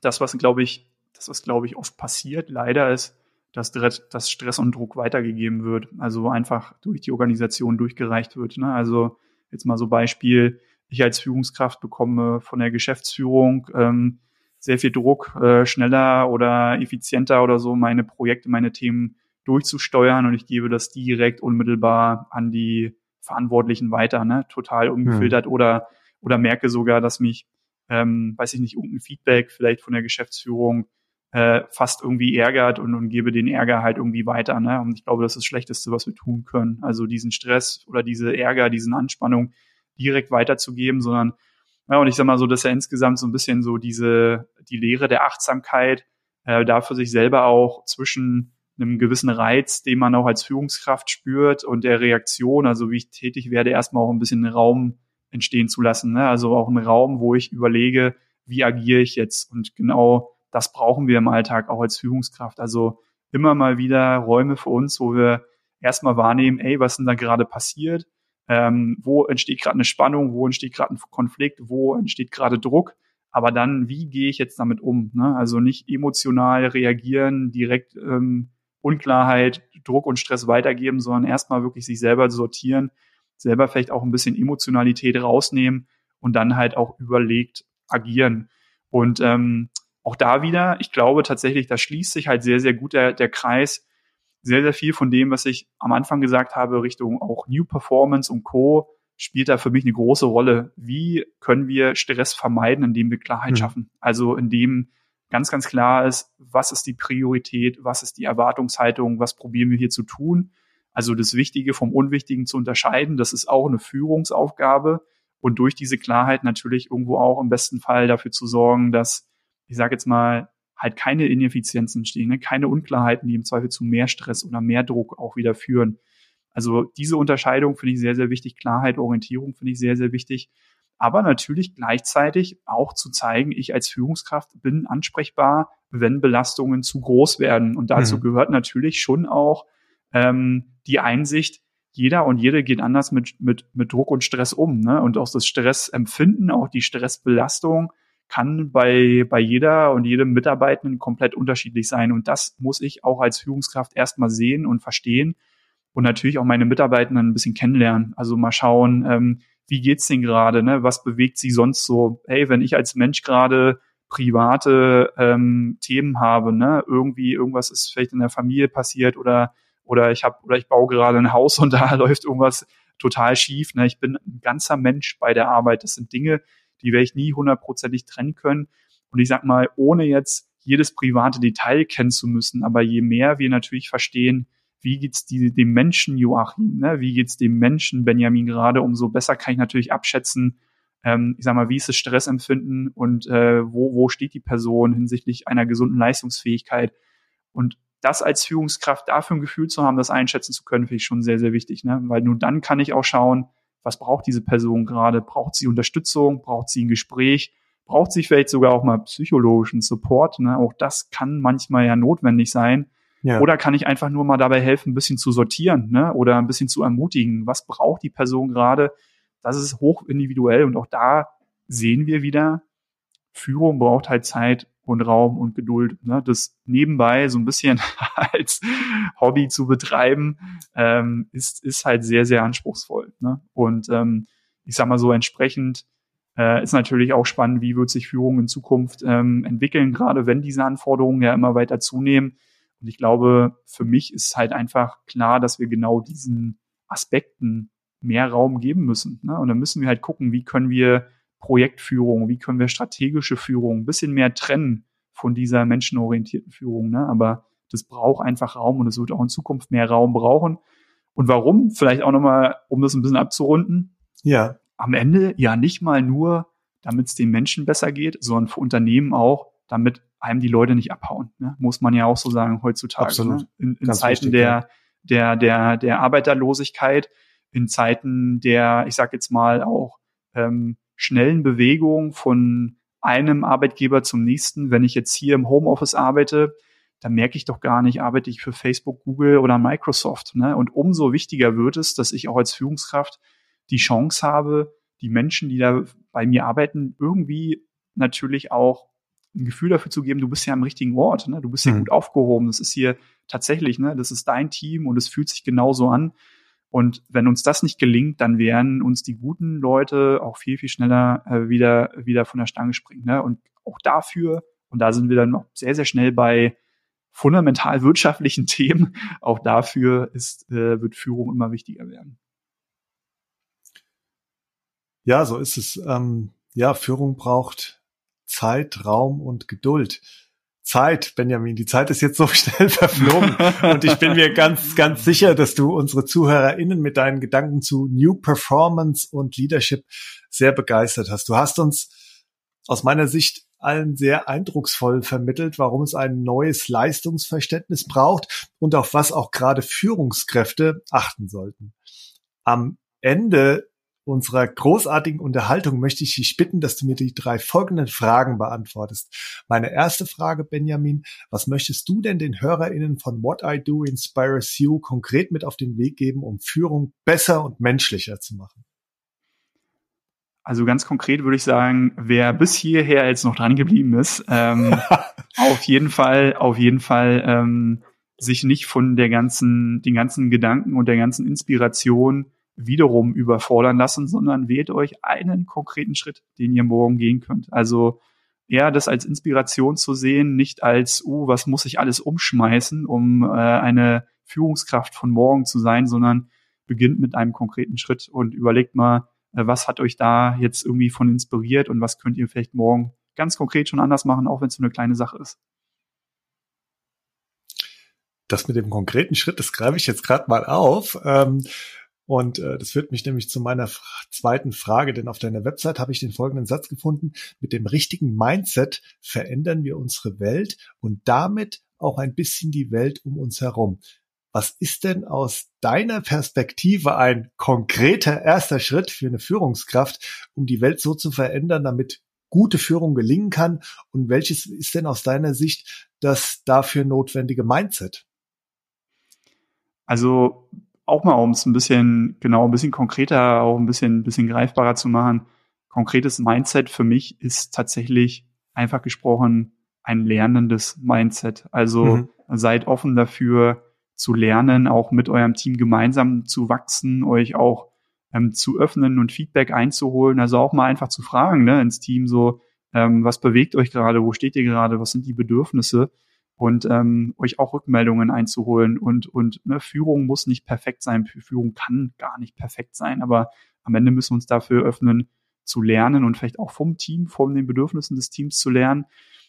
das, was glaube ich, das, was glaube ich oft passiert, leider ist, dass, dass Stress und Druck weitergegeben wird. Also einfach durch die Organisation durchgereicht wird. Ne? Also jetzt mal so Beispiel, ich als Führungskraft bekomme von der Geschäftsführung ähm, sehr viel Druck, äh, schneller oder effizienter oder so meine Projekte, meine Themen durchzusteuern und ich gebe das direkt unmittelbar an die Verantwortlichen weiter, ne? total ungefiltert mhm. oder oder merke sogar, dass mich, ähm, weiß ich nicht, irgendein Feedback vielleicht von der Geschäftsführung äh, fast irgendwie ärgert und, und gebe den Ärger halt irgendwie weiter. Ne? Und ich glaube, das ist das Schlechteste, was wir tun können. Also diesen Stress oder diese Ärger, diesen Anspannung direkt weiterzugeben, sondern ja, und ich sag mal so, dass er insgesamt so ein bisschen so diese, die Lehre der Achtsamkeit, äh, da für sich selber auch zwischen einem gewissen Reiz, den man auch als Führungskraft spürt und der Reaktion, also wie ich tätig werde, erstmal auch ein bisschen Raum entstehen zu lassen. Ne? Also auch einen Raum, wo ich überlege, wie agiere ich jetzt und genau das brauchen wir im Alltag auch als Führungskraft. Also immer mal wieder Räume für uns, wo wir erstmal wahrnehmen, ey, was denn da gerade passiert? Ähm, wo entsteht gerade eine Spannung? Wo entsteht gerade ein Konflikt? Wo entsteht gerade Druck? Aber dann, wie gehe ich jetzt damit um? Ne? Also nicht emotional reagieren, direkt ähm, Unklarheit, Druck und Stress weitergeben, sondern erstmal wirklich sich selber sortieren, selber vielleicht auch ein bisschen Emotionalität rausnehmen und dann halt auch überlegt agieren. Und ähm, auch da wieder, ich glaube tatsächlich, da schließt sich halt sehr, sehr gut der, der Kreis. Sehr, sehr viel von dem, was ich am Anfang gesagt habe, Richtung auch New Performance und Co., spielt da für mich eine große Rolle. Wie können wir Stress vermeiden, indem wir Klarheit mhm. schaffen? Also indem ganz, ganz klar ist, was ist die Priorität, was ist die Erwartungshaltung, was probieren wir hier zu tun. Also das Wichtige vom Unwichtigen zu unterscheiden, das ist auch eine Führungsaufgabe und durch diese Klarheit natürlich irgendwo auch im besten Fall dafür zu sorgen, dass ich sage jetzt mal, halt keine Ineffizienzen entstehen, ne? keine Unklarheiten, die im Zweifel zu mehr Stress oder mehr Druck auch wieder führen. Also diese Unterscheidung finde ich sehr, sehr wichtig. Klarheit, Orientierung finde ich sehr, sehr wichtig. Aber natürlich gleichzeitig auch zu zeigen, ich als Führungskraft bin ansprechbar, wenn Belastungen zu groß werden. Und dazu mhm. gehört natürlich schon auch ähm, die Einsicht, jeder und jede geht anders mit, mit, mit Druck und Stress um. Ne? Und auch das Stressempfinden, auch die Stressbelastung kann bei, bei jeder und jedem Mitarbeitenden komplett unterschiedlich sein. Und das muss ich auch als Führungskraft erstmal sehen und verstehen und natürlich auch meine Mitarbeitenden ein bisschen kennenlernen. Also mal schauen, ähm, wie geht's denen gerade, ne? Was bewegt sie sonst so? Hey, wenn ich als Mensch gerade private ähm, Themen habe, ne? Irgendwie irgendwas ist vielleicht in der Familie passiert oder oder ich habe oder ich baue gerade ein Haus und da läuft irgendwas total schief. Ne? Ich bin ein ganzer Mensch bei der Arbeit. Das sind Dinge, die werde ich nie hundertprozentig trennen können. Und ich sag mal, ohne jetzt jedes private Detail kennen zu müssen, aber je mehr wir natürlich verstehen, wie geht's die, dem Menschen Joachim, ne? wie geht's dem Menschen Benjamin gerade, umso besser kann ich natürlich abschätzen, ähm, ich sag mal, wie ist das Stressempfinden und äh, wo, wo steht die Person hinsichtlich einer gesunden Leistungsfähigkeit. Und das als Führungskraft dafür ein Gefühl zu haben, das einschätzen zu können, finde ich schon sehr, sehr wichtig, ne? weil nur dann kann ich auch schauen, was braucht diese Person gerade? Braucht sie Unterstützung? Braucht sie ein Gespräch? Braucht sie vielleicht sogar auch mal psychologischen Support? Ne? Auch das kann manchmal ja notwendig sein. Ja. Oder kann ich einfach nur mal dabei helfen, ein bisschen zu sortieren ne? oder ein bisschen zu ermutigen? Was braucht die Person gerade? Das ist hoch individuell und auch da sehen wir wieder, Führung braucht halt Zeit und Raum und Geduld. Ne? Das nebenbei so ein bisschen als Hobby zu betreiben, ähm, ist, ist halt sehr, sehr anspruchsvoll. Ne? Und ähm, ich sag mal so entsprechend äh, ist natürlich auch spannend, wie wird sich Führung in Zukunft ähm, entwickeln, gerade wenn diese Anforderungen ja immer weiter zunehmen. Und ich glaube, für mich ist halt einfach klar, dass wir genau diesen Aspekten mehr Raum geben müssen. Ne? Und dann müssen wir halt gucken, wie können wir Projektführung, wie können wir strategische Führung ein bisschen mehr trennen von dieser menschenorientierten Führung. Ne? Aber das braucht einfach Raum und es wird auch in Zukunft mehr Raum brauchen. Und warum? Vielleicht auch nochmal, um das ein bisschen abzurunden. Ja. Am Ende ja nicht mal nur, damit es den Menschen besser geht, sondern für Unternehmen auch, damit einem die Leute nicht abhauen. Ne? Muss man ja auch so sagen heutzutage. Absolut. Ne? In, in Zeiten wichtig, der, ja. der, der, der Arbeiterlosigkeit, in Zeiten der, ich sag jetzt mal auch, ähm, schnellen Bewegung von einem Arbeitgeber zum nächsten. Wenn ich jetzt hier im Homeoffice arbeite, dann merke ich doch gar nicht, arbeite ich für Facebook, Google oder Microsoft. Ne? Und umso wichtiger wird es, dass ich auch als Führungskraft die Chance habe, die Menschen, die da bei mir arbeiten, irgendwie natürlich auch ein Gefühl dafür zu geben, du bist ja am richtigen Ort, ne? du bist ja mhm. gut aufgehoben, das ist hier tatsächlich, ne? das ist dein Team und es fühlt sich genauso an. Und wenn uns das nicht gelingt, dann werden uns die guten Leute auch viel, viel schneller äh, wieder, wieder von der Stange springen. Ne? Und auch dafür, und da sind wir dann noch sehr, sehr schnell bei fundamental wirtschaftlichen Themen, auch dafür ist, äh, wird Führung immer wichtiger werden. Ja, so ist es. Ähm, ja, Führung braucht Zeit, Raum und Geduld. Zeit, Benjamin. Die Zeit ist jetzt so schnell verflogen. und ich bin mir ganz, ganz sicher, dass du unsere ZuhörerInnen mit deinen Gedanken zu New Performance und Leadership sehr begeistert hast. Du hast uns aus meiner Sicht allen sehr eindrucksvoll vermittelt, warum es ein neues Leistungsverständnis braucht und auf was auch gerade Führungskräfte achten sollten. Am Ende unserer großartigen Unterhaltung möchte ich dich bitten, dass du mir die drei folgenden Fragen beantwortest. Meine erste Frage, Benjamin, was möchtest du denn den HörerInnen von What I Do Inspires You konkret mit auf den Weg geben, um Führung besser und menschlicher zu machen? Also ganz konkret würde ich sagen, wer bis hierher jetzt noch dran geblieben ist, ähm, auf jeden Fall, auf jeden Fall ähm, sich nicht von der ganzen, den ganzen Gedanken und der ganzen Inspiration wiederum überfordern lassen, sondern wählt euch einen konkreten Schritt, den ihr morgen gehen könnt. Also eher das als Inspiration zu sehen, nicht als, uh, was muss ich alles umschmeißen, um äh, eine Führungskraft von morgen zu sein, sondern beginnt mit einem konkreten Schritt und überlegt mal, äh, was hat euch da jetzt irgendwie von inspiriert und was könnt ihr vielleicht morgen ganz konkret schon anders machen, auch wenn es so eine kleine Sache ist. Das mit dem konkreten Schritt, das greife ich jetzt gerade mal auf. Ähm, Und äh, das führt mich nämlich zu meiner zweiten Frage, denn auf deiner Website habe ich den folgenden Satz gefunden. Mit dem richtigen Mindset verändern wir unsere Welt und damit auch ein bisschen die Welt um uns herum. Was ist denn aus deiner Perspektive ein konkreter erster Schritt für eine Führungskraft, um die Welt so zu verändern, damit gute Führung gelingen kann? Und welches ist denn aus deiner Sicht das dafür notwendige Mindset? Also auch mal, um es ein bisschen, genau, ein bisschen konkreter, auch ein bisschen, ein bisschen greifbarer zu machen. Konkretes Mindset für mich ist tatsächlich einfach gesprochen ein lernendes Mindset. Also mhm. seid offen dafür zu lernen, auch mit eurem Team gemeinsam zu wachsen, euch auch ähm, zu öffnen und Feedback einzuholen. Also auch mal einfach zu fragen ne, ins Team so, ähm, was bewegt euch gerade, wo steht ihr gerade, was sind die Bedürfnisse? Und ähm, euch auch Rückmeldungen einzuholen. Und, und ne, Führung muss nicht perfekt sein, Führung kann gar nicht perfekt sein, aber am Ende müssen wir uns dafür öffnen, zu lernen und vielleicht auch vom Team, von den Bedürfnissen des Teams zu lernen.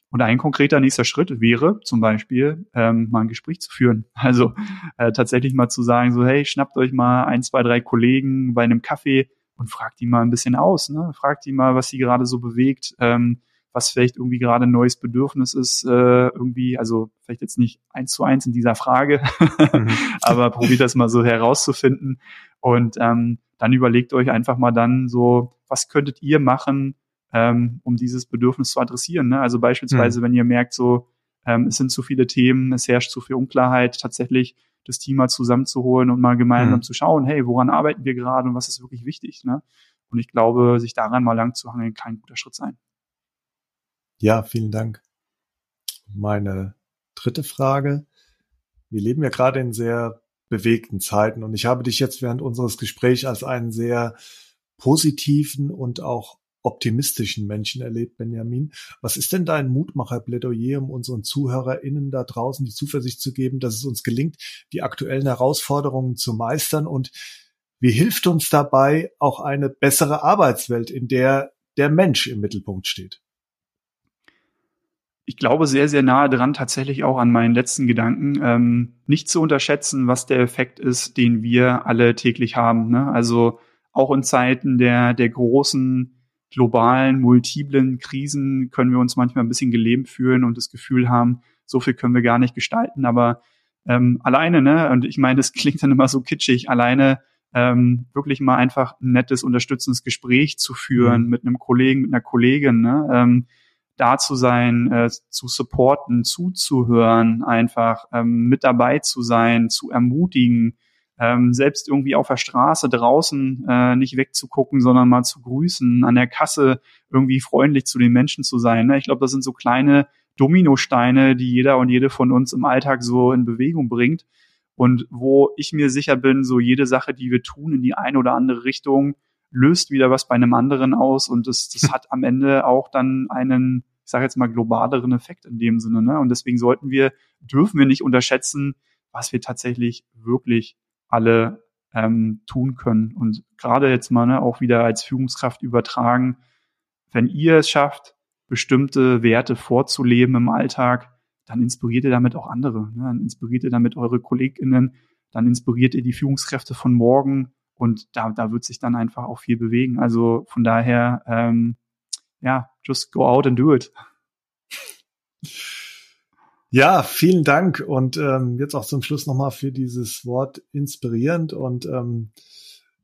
Und ein konkreter nächster Schritt wäre zum Beispiel, ähm, mal ein Gespräch zu führen. Also äh, tatsächlich mal zu sagen, so, hey, schnappt euch mal ein, zwei, drei Kollegen bei einem Kaffee und fragt die mal ein bisschen aus. Ne? Fragt die mal, was sie gerade so bewegt. Ähm, was vielleicht irgendwie gerade ein neues Bedürfnis ist, äh, irgendwie, also vielleicht jetzt nicht eins zu eins in dieser Frage, mhm. aber probiert das mal so herauszufinden und ähm, dann überlegt euch einfach mal dann so, was könntet ihr machen, ähm, um dieses Bedürfnis zu adressieren. Ne? Also beispielsweise, mhm. wenn ihr merkt, so ähm, es sind zu viele Themen, es herrscht zu viel Unklarheit, tatsächlich das Team mal zusammenzuholen und mal gemeinsam mhm. zu schauen, hey, woran arbeiten wir gerade und was ist wirklich wichtig. Ne? Und ich glaube, sich daran mal lang zu hangeln, kann ein guter Schritt sein. Ja, vielen Dank. Meine dritte Frage. Wir leben ja gerade in sehr bewegten Zeiten und ich habe dich jetzt während unseres Gesprächs als einen sehr positiven und auch optimistischen Menschen erlebt, Benjamin. Was ist denn dein Mutmacher-Plädoyer, um unseren ZuhörerInnen da draußen die Zuversicht zu geben, dass es uns gelingt, die aktuellen Herausforderungen zu meistern und wie hilft uns dabei auch eine bessere Arbeitswelt, in der der Mensch im Mittelpunkt steht? Ich glaube sehr, sehr nahe dran tatsächlich auch an meinen letzten Gedanken, ähm, nicht zu unterschätzen, was der Effekt ist, den wir alle täglich haben. Ne? Also auch in Zeiten der, der großen globalen, multiplen Krisen können wir uns manchmal ein bisschen gelähmt fühlen und das Gefühl haben, so viel können wir gar nicht gestalten. Aber ähm, alleine, ne, und ich meine, das klingt dann immer so kitschig, alleine ähm, wirklich mal einfach ein nettes, unterstützendes Gespräch zu führen mhm. mit einem Kollegen, mit einer Kollegin, ne? Ähm, da zu sein, äh, zu supporten, zuzuhören, einfach ähm, mit dabei zu sein, zu ermutigen, ähm, selbst irgendwie auf der Straße draußen äh, nicht wegzugucken, sondern mal zu grüßen, an der Kasse irgendwie freundlich zu den Menschen zu sein. Ne? Ich glaube, das sind so kleine Dominosteine, die jeder und jede von uns im Alltag so in Bewegung bringt. Und wo ich mir sicher bin, so jede Sache, die wir tun in die eine oder andere Richtung, löst wieder was bei einem anderen aus und das, das hat am Ende auch dann einen, ich sage jetzt mal, globaleren Effekt in dem Sinne. Ne? Und deswegen sollten wir, dürfen wir nicht unterschätzen, was wir tatsächlich wirklich alle ähm, tun können. Und gerade jetzt mal ne, auch wieder als Führungskraft übertragen, wenn ihr es schafft, bestimmte Werte vorzuleben im Alltag, dann inspiriert ihr damit auch andere. Ne? Dann inspiriert ihr damit eure KollegInnen, dann inspiriert ihr die Führungskräfte von morgen und da, da wird sich dann einfach auch viel bewegen. Also von daher, ähm, ja, just go out and do it. Ja, vielen Dank und ähm, jetzt auch zum Schluss nochmal für dieses Wort inspirierend und ähm,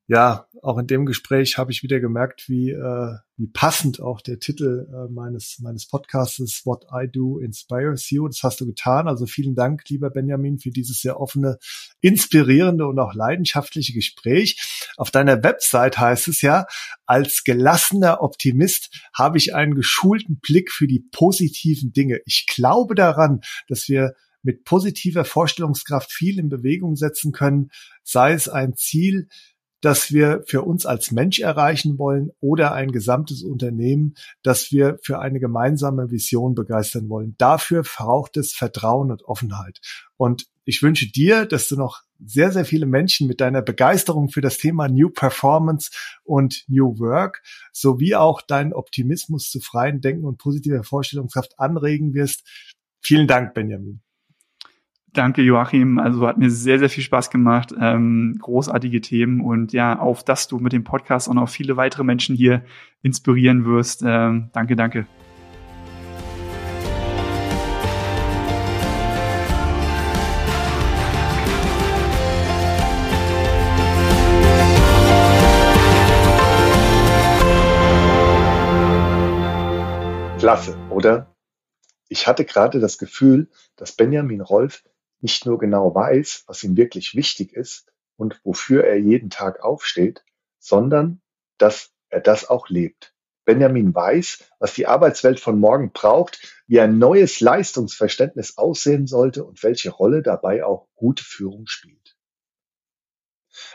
ja, auch in dem Gespräch habe ich wieder gemerkt, wie, äh, wie passend auch der Titel äh, meines, meines Podcasts What I Do Inspires You. Das hast du getan. Also vielen Dank, lieber Benjamin, für dieses sehr offene, inspirierende und auch leidenschaftliche Gespräch. Auf deiner Website heißt es ja, als gelassener Optimist habe ich einen geschulten Blick für die positiven Dinge. Ich glaube daran, dass wir mit positiver Vorstellungskraft viel in Bewegung setzen können, sei es ein Ziel, das wir für uns als Mensch erreichen wollen oder ein gesamtes Unternehmen, das wir für eine gemeinsame Vision begeistern wollen. Dafür braucht es Vertrauen und Offenheit. Und ich wünsche dir, dass du noch sehr, sehr viele Menschen mit deiner Begeisterung für das Thema New Performance und New Work sowie auch deinen Optimismus zu freien Denken und positiver Vorstellungskraft anregen wirst. Vielen Dank, Benjamin. Danke, Joachim. Also hat mir sehr, sehr viel Spaß gemacht. Ähm, großartige Themen und ja, auf dass du mit dem Podcast auch noch viele weitere Menschen hier inspirieren wirst. Ähm, danke, danke. Klasse, oder? Ich hatte gerade das Gefühl, dass Benjamin Rolf nicht nur genau weiß, was ihm wirklich wichtig ist und wofür er jeden Tag aufsteht, sondern dass er das auch lebt. Benjamin weiß, was die Arbeitswelt von morgen braucht, wie ein neues Leistungsverständnis aussehen sollte und welche Rolle dabei auch gute Führung spielt.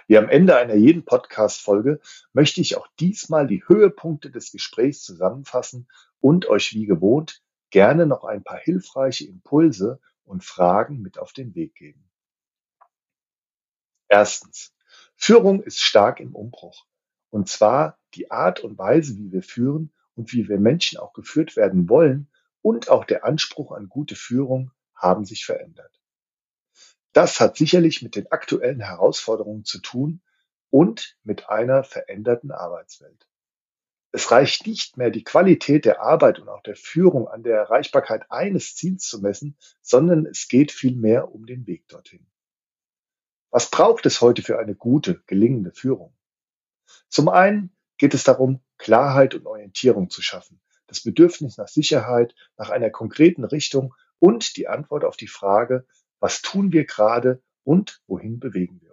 Wie am Ende einer jeden Podcast-Folge möchte ich auch diesmal die Höhepunkte des Gesprächs zusammenfassen und euch wie gewohnt gerne noch ein paar hilfreiche Impulse und Fragen mit auf den Weg geben. Erstens. Führung ist stark im Umbruch. Und zwar die Art und Weise, wie wir führen und wie wir Menschen auch geführt werden wollen und auch der Anspruch an gute Führung haben sich verändert. Das hat sicherlich mit den aktuellen Herausforderungen zu tun und mit einer veränderten Arbeitswelt. Es reicht nicht mehr, die Qualität der Arbeit und auch der Führung an der Erreichbarkeit eines Ziels zu messen, sondern es geht vielmehr um den Weg dorthin. Was braucht es heute für eine gute, gelingende Führung? Zum einen geht es darum, Klarheit und Orientierung zu schaffen, das Bedürfnis nach Sicherheit, nach einer konkreten Richtung und die Antwort auf die Frage, was tun wir gerade und wohin bewegen wir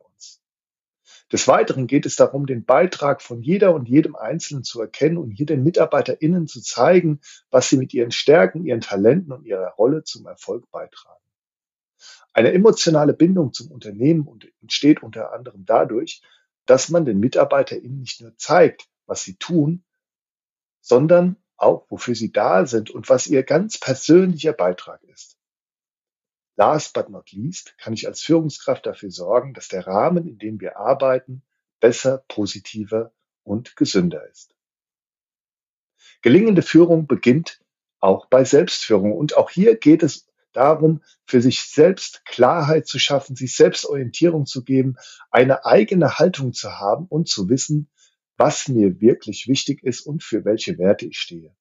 des Weiteren geht es darum, den Beitrag von jeder und jedem Einzelnen zu erkennen und hier den MitarbeiterInnen zu zeigen, was sie mit ihren Stärken, ihren Talenten und ihrer Rolle zum Erfolg beitragen. Eine emotionale Bindung zum Unternehmen entsteht unter anderem dadurch, dass man den MitarbeiterInnen nicht nur zeigt, was sie tun, sondern auch, wofür sie da sind und was ihr ganz persönlicher Beitrag ist. Last but not least kann ich als Führungskraft dafür sorgen, dass der Rahmen, in dem wir arbeiten, besser, positiver und gesünder ist. Gelingende Führung beginnt auch bei Selbstführung. Und auch hier geht es darum, für sich selbst Klarheit zu schaffen, sich selbst Orientierung zu geben, eine eigene Haltung zu haben und zu wissen, was mir wirklich wichtig ist und für welche Werte ich stehe.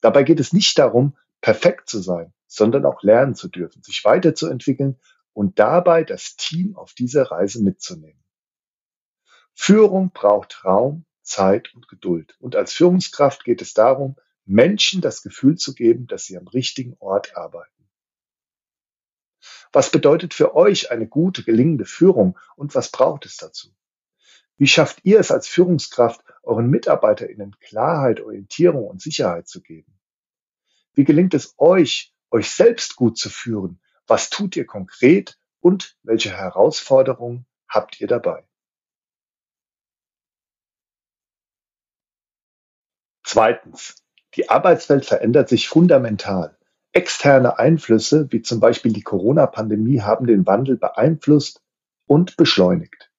Dabei geht es nicht darum, perfekt zu sein, sondern auch lernen zu dürfen, sich weiterzuentwickeln und dabei das Team auf dieser Reise mitzunehmen. Führung braucht Raum, Zeit und Geduld. Und als Führungskraft geht es darum, Menschen das Gefühl zu geben, dass sie am richtigen Ort arbeiten. Was bedeutet für euch eine gute, gelingende Führung und was braucht es dazu? Wie schafft ihr es als Führungskraft, euren MitarbeiterInnen Klarheit, Orientierung und Sicherheit zu geben? Wie gelingt es euch, euch selbst gut zu führen? Was tut ihr konkret und welche Herausforderungen habt ihr dabei? Zweitens. Die Arbeitswelt verändert sich fundamental. Externe Einflüsse, wie zum Beispiel die Corona-Pandemie, haben den Wandel beeinflusst und beschleunigt.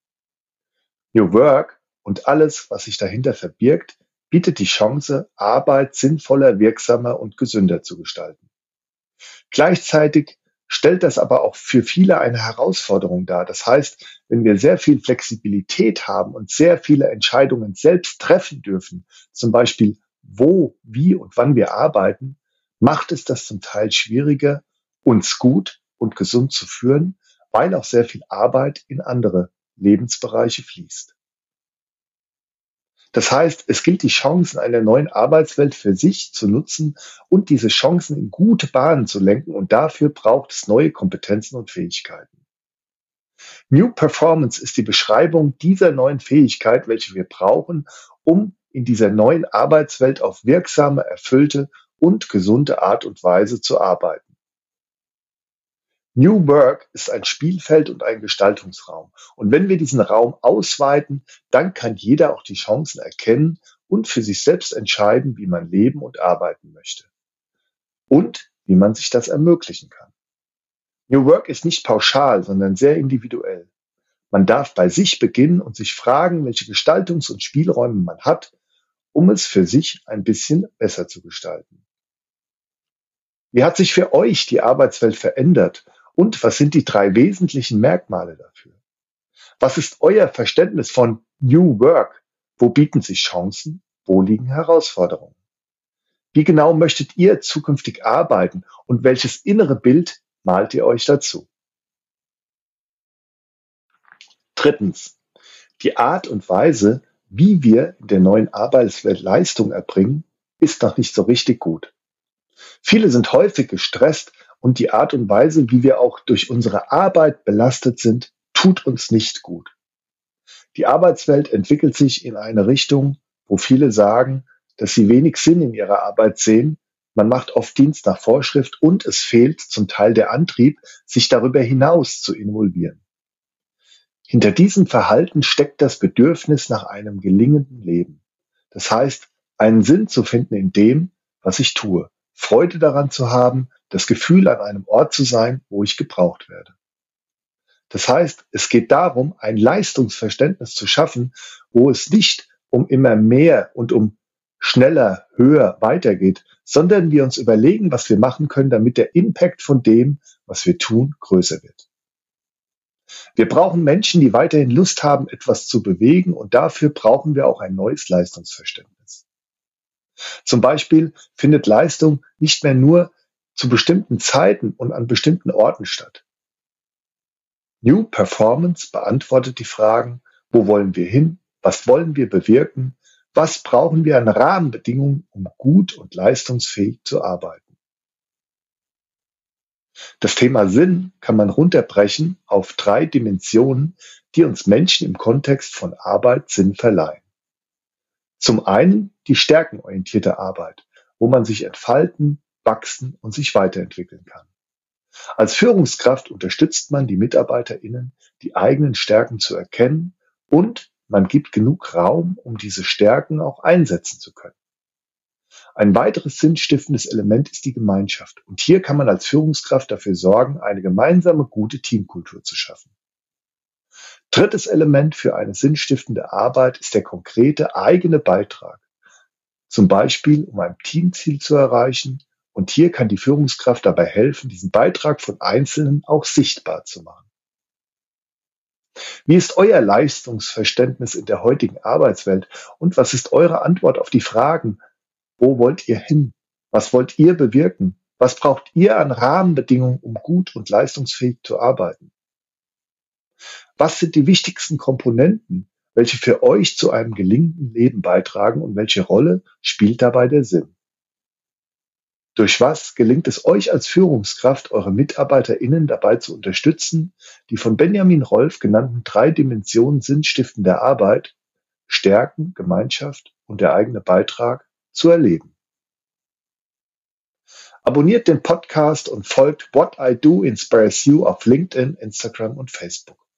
New Work und alles, was sich dahinter verbirgt, bietet die Chance, Arbeit sinnvoller, wirksamer und gesünder zu gestalten. Gleichzeitig stellt das aber auch für viele eine Herausforderung dar. Das heißt, wenn wir sehr viel Flexibilität haben und sehr viele Entscheidungen selbst treffen dürfen, zum Beispiel wo, wie und wann wir arbeiten, macht es das zum Teil schwieriger, uns gut und gesund zu führen, weil auch sehr viel Arbeit in andere Lebensbereiche fließt. Das heißt, es gilt die Chancen einer neuen Arbeitswelt für sich zu nutzen und diese Chancen in gute Bahnen zu lenken und dafür braucht es neue Kompetenzen und Fähigkeiten. New Performance ist die Beschreibung dieser neuen Fähigkeit, welche wir brauchen, um in dieser neuen Arbeitswelt auf wirksame, erfüllte und gesunde Art und Weise zu arbeiten. New Work ist ein Spielfeld und ein Gestaltungsraum. Und wenn wir diesen Raum ausweiten, dann kann jeder auch die Chancen erkennen und für sich selbst entscheiden, wie man leben und arbeiten möchte. Und wie man sich das ermöglichen kann. New Work ist nicht pauschal, sondern sehr individuell. Man darf bei sich beginnen und sich fragen, welche Gestaltungs- und Spielräume man hat, um es für sich ein bisschen besser zu gestalten. Wie hat sich für euch die Arbeitswelt verändert Und was sind die drei wesentlichen Merkmale dafür? Was ist euer Verständnis von New Work? Wo bieten sich Chancen? Wo liegen Herausforderungen? Wie genau möchtet ihr zukünftig arbeiten und welches innere Bild malt ihr euch dazu? Drittens. Die Art und Weise, wie wir in der neuen Arbeitswelt Leistung erbringen, ist noch nicht so richtig gut. Viele sind häufig gestresst und die Art und Weise, wie wir auch durch unsere Arbeit belastet sind, tut uns nicht gut. Die Arbeitswelt entwickelt sich in eine Richtung, wo viele sagen, dass sie wenig Sinn in ihrer Arbeit sehen. Man macht oft Dienst nach Vorschrift und es fehlt zum Teil der Antrieb, sich darüber hinaus zu involvieren. Hinter diesem Verhalten steckt das Bedürfnis nach einem gelingenden Leben. Das heißt, einen Sinn zu finden in dem, was ich tue, Freude daran zu haben, das Gefühl, an einem Ort zu sein, wo ich gebraucht werde. Das heißt, es geht darum, ein Leistungsverständnis zu schaffen, wo es nicht um immer mehr und um schneller, höher weitergeht, sondern wir uns überlegen, was wir machen können, damit der Impact von dem, was wir tun, größer wird. Wir brauchen Menschen, die weiterhin Lust haben, etwas zu bewegen und dafür brauchen wir auch ein neues Leistungsverständnis. Zum Beispiel findet Leistung nicht mehr nur zu bestimmten Zeiten und an bestimmten Orten statt. New Performance beantwortet die Fragen, wo wollen wir hin, was wollen wir bewirken, was brauchen wir an Rahmenbedingungen, um gut und leistungsfähig zu arbeiten. Das Thema Sinn kann man runterbrechen auf drei Dimensionen, die uns Menschen im Kontext von Arbeit Sinn verleihen. Zum einen die stärkenorientierte Arbeit, wo man sich entfalten, wachsen und sich weiterentwickeln kann. Als Führungskraft unterstützt man die MitarbeiterInnen, die eigenen Stärken zu erkennen und man gibt genug Raum, um diese Stärken auch einsetzen zu können. Ein weiteres sinnstiftendes Element ist die Gemeinschaft. Und hier kann man als Führungskraft dafür sorgen, eine gemeinsame gute Teamkultur zu schaffen. Drittes Element für eine sinnstiftende Arbeit ist der konkrete eigene Beitrag. Zum Beispiel, um ein Teamziel zu erreichen. Und hier kann die Führungskraft dabei helfen, diesen Beitrag von Einzelnen auch sichtbar zu machen. Wie ist euer Leistungsverständnis in der heutigen Arbeitswelt und was ist eure Antwort auf die Fragen, wo wollt ihr hin? Was wollt ihr bewirken? Was braucht ihr an Rahmenbedingungen, um gut und leistungsfähig zu arbeiten? Was sind die wichtigsten Komponenten, welche für euch zu einem gelingenden Leben beitragen und welche Rolle spielt dabei der Sinn? Durch was gelingt es euch als Führungskraft, eure MitarbeiterInnen dabei zu unterstützen, die von Benjamin Rolf genannten drei Dimensionen sinnstiftender Arbeit, Stärken, Gemeinschaft und der eigene Beitrag zu erleben. Abonniert den Podcast und folgt What I Do Inspires You auf LinkedIn, Instagram und Facebook.